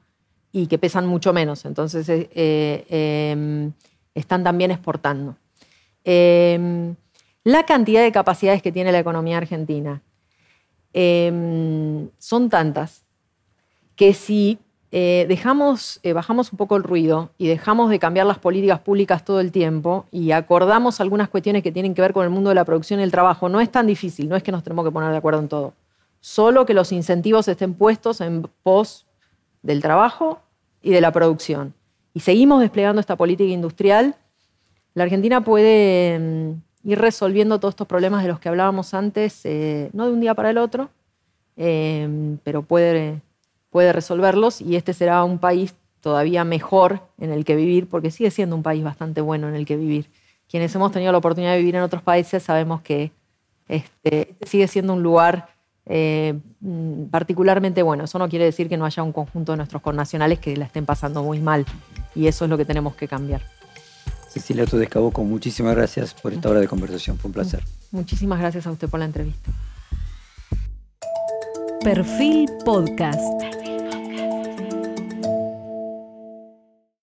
y que pesan mucho menos. Entonces em, están también exportando. Em, la cantidad de capacidades que tiene la economía argentina em, son tantas que si eh, dejamos, eh, bajamos un poco el ruido y dejamos de cambiar las políticas públicas todo el tiempo y acordamos algunas cuestiones que tienen que ver con el mundo de la producción y el trabajo, no es tan difícil, no es que nos tenemos que poner de acuerdo en todo. Solo que los incentivos estén puestos en pos del trabajo y de la producción. Y seguimos desplegando esta política industrial, la Argentina puede em, ir resolviendo todos estos problemas de los que hablábamos antes, eh, no de un día para el otro, eh, pero puede, puede resolverlos y este será un país todavía mejor en el que vivir, porque sigue siendo un país bastante bueno en el que vivir. Quienes hemos tenido la oportunidad de vivir en otros países sabemos que este, sigue siendo un lugar eh, particularmente bueno. Eso no quiere decir que no haya un conjunto de nuestros connacionales que la estén pasando muy mal y eso es lo que tenemos que cambiar. Cecilia Todescaboco, muchísimas gracias por esta hora de conversación. Fue un placer. Muchísimas gracias a usted por la entrevista. Perfil Podcast.